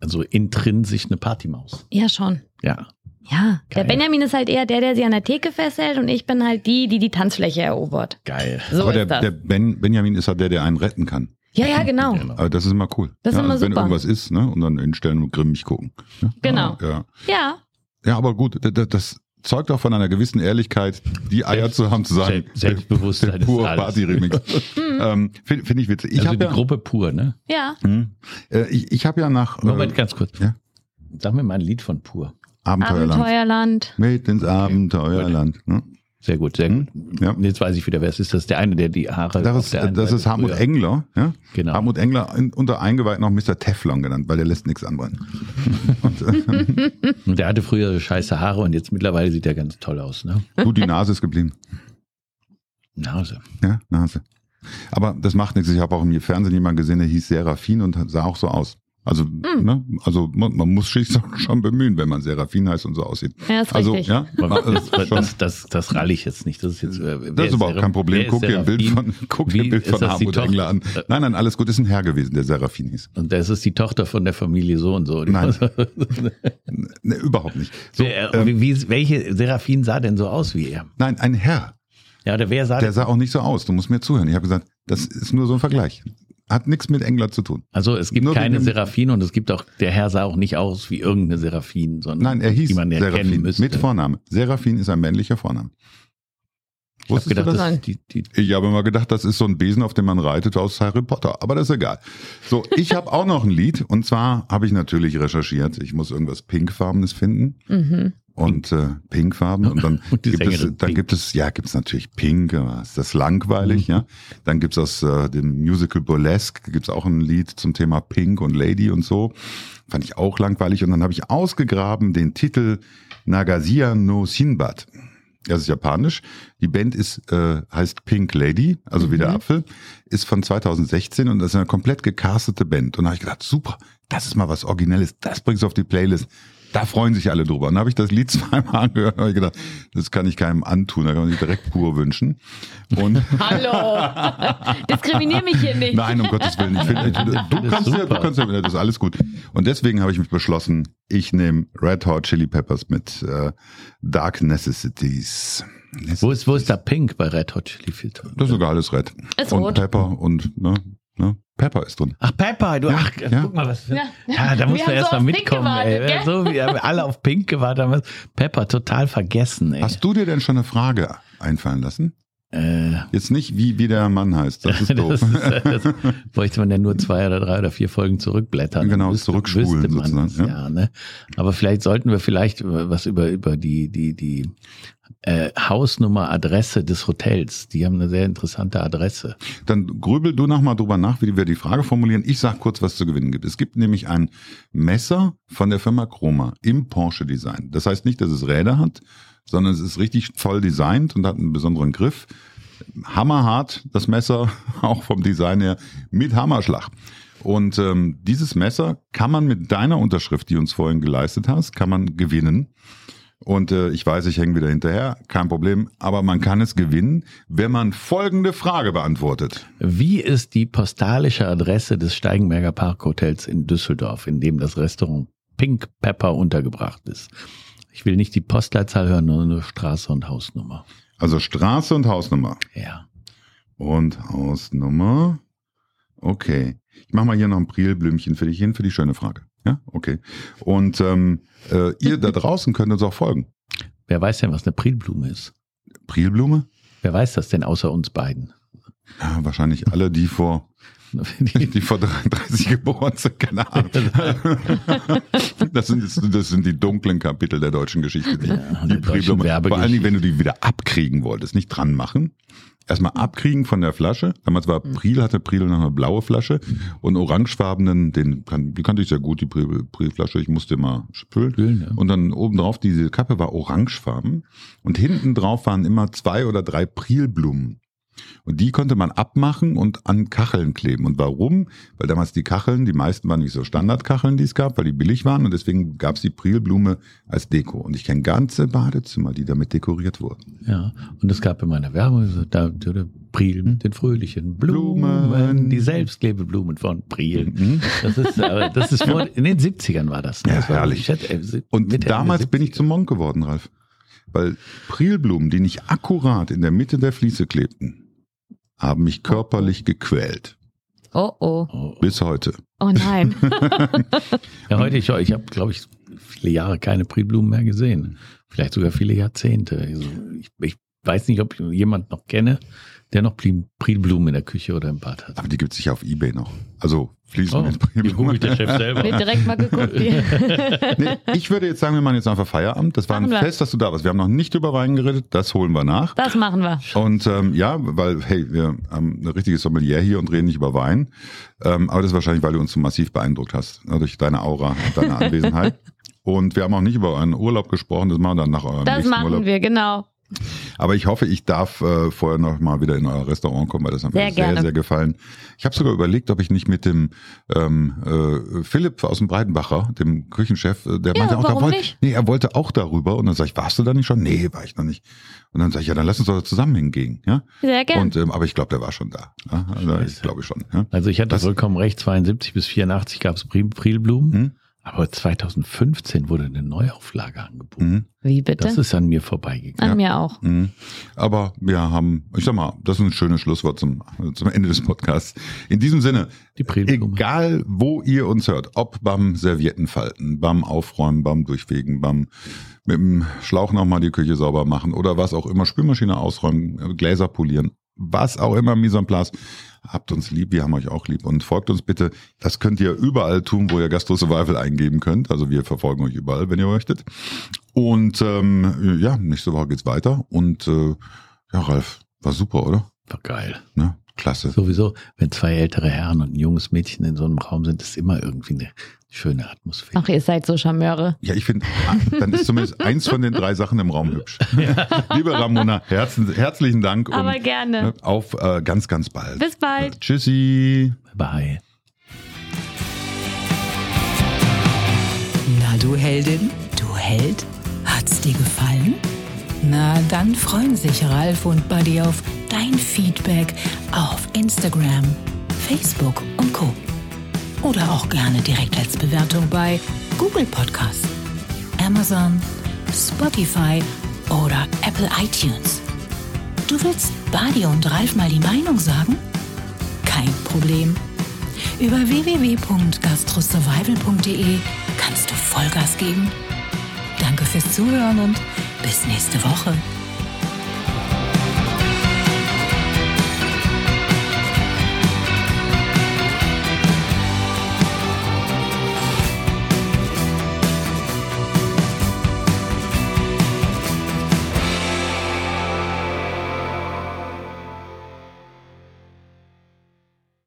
also intrinsisch eine Partymaus. Ja, schon. Ja. Ja, Geil. der Benjamin ist halt eher der, der sie an der Theke festhält und ich bin halt die, die die Tanzfläche erobert. Geil. So Aber der, der ben, Benjamin ist halt der, der einen retten kann. Ja, ja, genau. genau. Aber das ist immer cool. Das ist ja, immer also super. Wenn irgendwas ist, ne, und dann hinstellen und grimmig gucken. Ja? Genau. Ja. ja. Ja, aber gut, das, das zeugt auch von einer gewissen Ehrlichkeit, die Eier Selbst, zu haben, zu sagen, Selbstbewusstsein pur Party-Remix. ähm, Finde find ich witzig. Ich also die ja, Gruppe pur, ne? Ja. Mh, äh, ich ich habe ja nach... Moment, äh, ganz kurz. Ja? Sag mir mal ein Lied von pur. Abenteuerland. Abenteuerland. Mit ins Abenteuerland. Ne? Sehr gut, sehr gut. Hm? Ja. Jetzt weiß ich wieder, wer es ist. Das ist der eine, der die Haare. Das ist, das ist Hartmut früher. Engler. Ja? Genau. Hartmut Engler in, unter Eingeweihten noch Mr. Teflon genannt, weil der lässt nichts anbrennen. und, äh, der hatte früher scheiße Haare und jetzt mittlerweile sieht er ganz toll aus. Ne? Du, die Nase ist geblieben. Nase. Ja, Nase. Aber das macht nichts. Ich habe auch im Fernsehen jemanden gesehen, der hieß Serafin und sah auch so aus. Also, mm. ne, also man, man muss sich schon bemühen, wenn man Serafin heißt und so aussieht. Ja, ist also, richtig. ja, das, das, das, das ralle ich jetzt nicht. Das ist jetzt. Äh, das ist überhaupt kein Problem. Guck dir ein Bild von, guck dir ein Bild von Harmut Engler an. Nein, nein, alles gut. Ist ein Herr gewesen, der Serafin hieß. Und das ist die Tochter von der Familie so und so. Nein, nee, überhaupt nicht. So, wer, ähm, wie, welche Serafin sah denn so aus wie er? Nein, ein Herr. Ja, oder wer sah Der sah auch nicht so aus. Du musst mir zuhören. Ich habe gesagt, das ist nur so ein Vergleich. Hat nichts mit Engler zu tun. Also es gibt Nur keine Serafin und es gibt auch, der Herr sah auch nicht aus wie irgendeine Serafin, sondern Nein, er hieß die man Serafin müsste. mit Vorname. Serafin ist ein männlicher Vorname. Ich habe gedacht, das, die, die ich habe immer gedacht, das ist so ein Besen, auf dem man reitet aus Harry Potter. Aber das ist egal. So, ich habe auch noch ein Lied und zwar habe ich natürlich recherchiert. Ich muss irgendwas Pinkfarbenes finden. Mhm. Und äh, Pinkfarben und dann Und gibt es Sängerin dann Pink. gibt es ja gibt es natürlich Pink aber ist das langweilig Mhm. ja dann gibt es aus äh, dem Musical Burlesque gibt es auch ein Lied zum Thema Pink und Lady und so fand ich auch langweilig und dann habe ich ausgegraben den Titel Nagasia no Sinbad das ist japanisch. Die Band ist äh, heißt Pink Lady, also wie der Apfel, ist von 2016 und das ist eine komplett gecastete Band. Und da habe ich gedacht, super, das ist mal was Originelles, das bringst du auf die Playlist. Da freuen sich alle drüber. Und dann habe ich das Lied zweimal angehört und habe ich gedacht, das kann ich keinem antun, da kann man sich direkt pur wünschen. Und Hallo. Diskriminier mich hier nicht. Nein, um Gottes Willen. Ich du, Das du ist kannst ja, du kannst ja, das ist alles gut. Und deswegen habe ich mich beschlossen, ich nehme Red Hot Chili Peppers mit äh, Dark Necessities. Wo ist, wo ist da Pink bei Red Hot Chili Filter? Das ist sogar alles Red. Ist und rot. Pepper und ne, ne, Pepper ist drin. Ach, Pepper, du, ach, ja. guck mal, was für, Ja. ja. da Wir muss man haben erst so mal mitkommen, gewartet, ey. gell? So, wir haben alle auf Pink gewartet, haben Pepper total vergessen, ey. Hast du dir denn schon eine Frage einfallen lassen? äh, Jetzt nicht, wie, wie der Mann heißt. Das ist doof. das, ist, äh, das bräuchte man ja nur zwei oder drei oder vier Folgen zurückblättern. Genau, wüsste- zurückspulen wüsste man sozusagen, es, ja. ja. ne? Aber vielleicht sollten wir vielleicht was über, über die, die, die äh, Hausnummer, Adresse des Hotels. Die haben eine sehr interessante Adresse. Dann grübel du noch mal drüber nach, wie wir die Frage formulieren. Ich sag kurz, was zu gewinnen gibt. Es gibt nämlich ein Messer von der Firma Chroma im Porsche Design. Das heißt nicht, dass es Räder hat, sondern es ist richtig voll designt und hat einen besonderen Griff. Hammerhart, das Messer, auch vom Design her, mit Hammerschlag. Und ähm, dieses Messer kann man mit deiner Unterschrift, die uns vorhin geleistet hast, kann man gewinnen. Und äh, ich weiß, ich hänge wieder hinterher, kein Problem, aber man kann es gewinnen, wenn man folgende Frage beantwortet. Wie ist die postalische Adresse des Steigenberger Parkhotels in Düsseldorf, in dem das Restaurant Pink Pepper untergebracht ist? Ich will nicht die Postleitzahl hören, nur nur Straße und Hausnummer. Also Straße und Hausnummer. Ja. Und Hausnummer. Okay. Ich mache mal hier noch ein Prilblümchen für dich hin, für die schöne Frage. Ja, okay. Und ähm, äh, ihr da draußen könnt uns auch folgen. Wer weiß denn, was eine Prilblume ist? Prilblume? Wer weiß das denn außer uns beiden? Ja, wahrscheinlich alle, die vor, die vor 33 geboren sind, keine Ahnung. Das sind, das sind die dunklen Kapitel der deutschen Geschichte. Die, Ja, die. Vor allen Dingen, wenn du die wieder abkriegen wolltest, nicht dran machen. Erstmal abkriegen von der Flasche. Damals war Pril, hatte Pril noch eine blaue Flasche und orangefarbenen, den kann, die kannte ich sehr gut, die Prilflasche. Ich musste immer füllen. Füllen, ja. Und dann obendrauf, diese Kappe war orangefarben und hinten drauf waren immer zwei oder drei Prilblumen. Und die konnte man abmachen und an Kacheln kleben. Und warum? Weil damals die Kacheln, die meisten waren nicht so Standardkacheln, die es gab, weil die billig waren. Und deswegen gab es die Prilblume als Deko. Und ich kenne ganze Badezimmer, die damit dekoriert wurden. Ja, und es gab in meiner Werbung so, da der Priel mit den fröhlichen Blumen, Blumen. die Selbstlebeblumen von Priel. Mhm. Das ist, das ist vor, in den 70ern war das. Ne? Ja, das war, herrlich. ich hätte, äh, Und damals bin ich 70er. zum Monk geworden, Ralf. Weil Prilblumen, die nicht akkurat in der Mitte der Fliese klebten, haben mich körperlich gequält. Oh oh. Bis heute. Oh nein. ja, heute, ich, ich habe, glaube ich, viele Jahre keine Prilblumen mehr gesehen. Vielleicht sogar viele Jahrzehnte. Also ich, ich weiß nicht, ob ich jemand noch kenne, der noch Pri- Prilblumen in der Küche oder im Bad hat. Aber die gibt es sicher auf Ebay noch. Also Fliesen Oh, mit Prilblumen. googelt der Chef selber. Wird direkt mal geguckt. Nee, ich würde jetzt sagen, wir machen jetzt einfach Feierabend. Das war ein Machen wir. Fest, dass du da warst. Wir haben noch nicht über Wein geredet, das holen wir nach. Das machen wir. Und ähm, ja, weil, hey, wir haben eine richtige Sommelier hier und reden nicht über Wein. Ähm, aber das ist wahrscheinlich, weil du uns so massiv beeindruckt hast, durch deine Aura und deine Anwesenheit. und wir haben auch nicht über einen Urlaub gesprochen, das machen wir dann nach eurem Das nächsten machen Urlaub. wir, genau. Aber ich hoffe, ich darf äh, vorher noch mal wieder in euer Restaurant kommen, weil das hat mir Sehr sehr, gerne. sehr gefallen. Ich habe sogar überlegt, ob ich nicht mit dem ähm, äh, Philipp aus dem Breitenbacher, dem Küchenchef, äh, der Ja, meinte auch, da wollte, nicht? nee, er wollte auch darüber. Und dann sag ich, warst du da nicht schon? Nee, war ich noch nicht. Und dann sag ich, ja, dann lass uns doch zusammen hingehen. Ja? Sehr gerne. Und ähm, aber ich glaube, der war schon da. Ja? Also, ich glaube schon. Ja? Also ich hatte Das- vollkommen recht, 72 bis 84 gab es Prilblumen, Hm? Aber 2015 wurde eine Neuauflage angeboten. Mhm. Wie bitte? Das ist an mir vorbeigegangen. An mir auch. Mhm. Aber wir haben, ich sag mal, das ist ein schönes Schlusswort zum, zum Ende des Podcasts. In diesem Sinne, Die egal wo ihr uns hört, ob beim Serviettenfalten, beim Aufräumen, beim Durchwegen, beim mit dem Schlauch nochmal die Küche sauber machen oder was auch immer, Spülmaschine ausräumen, Gläser polieren, was auch immer, Mise en place. Habt uns lieb, wir haben euch auch lieb und folgt uns bitte. Das könnt ihr überall tun, wo ihr Gastro Survival eingeben könnt. Also wir verfolgen euch überall, wenn ihr möchtet. Und ähm, ja, nächste Woche geht's weiter. Und äh, ja, Ralf, war super, oder? War geil. Ne? Klasse. Sowieso, wenn zwei ältere Herren und ein junges Mädchen in so einem Raum sind, ist immer irgendwie eine schöne Atmosphäre. Ach, ihr seid so Charmeure. Ja, ich finde, dann ist zumindest eins von den drei Sachen im Raum hübsch. Liebe Ramona, herzen, herzlichen Dank Aber und gerne. auf äh, ganz, ganz bald. Bis bald. Tschüssi. Bye. Na du Heldin, du Held, hat's dir gefallen? Na, dann freuen sich Ralf und Buddy auf dein Feedback auf Instagram, Facebook und Co. Oder auch gerne direkt als Bewertung bei Google Podcast, Amazon, Spotify oder Apple iTunes. Du willst Buddy und Ralf mal die Meinung sagen? Kein Problem. Über www.gastrosurvival.de kannst du Vollgas geben. Danke fürs Zuhören und bis nächste Woche.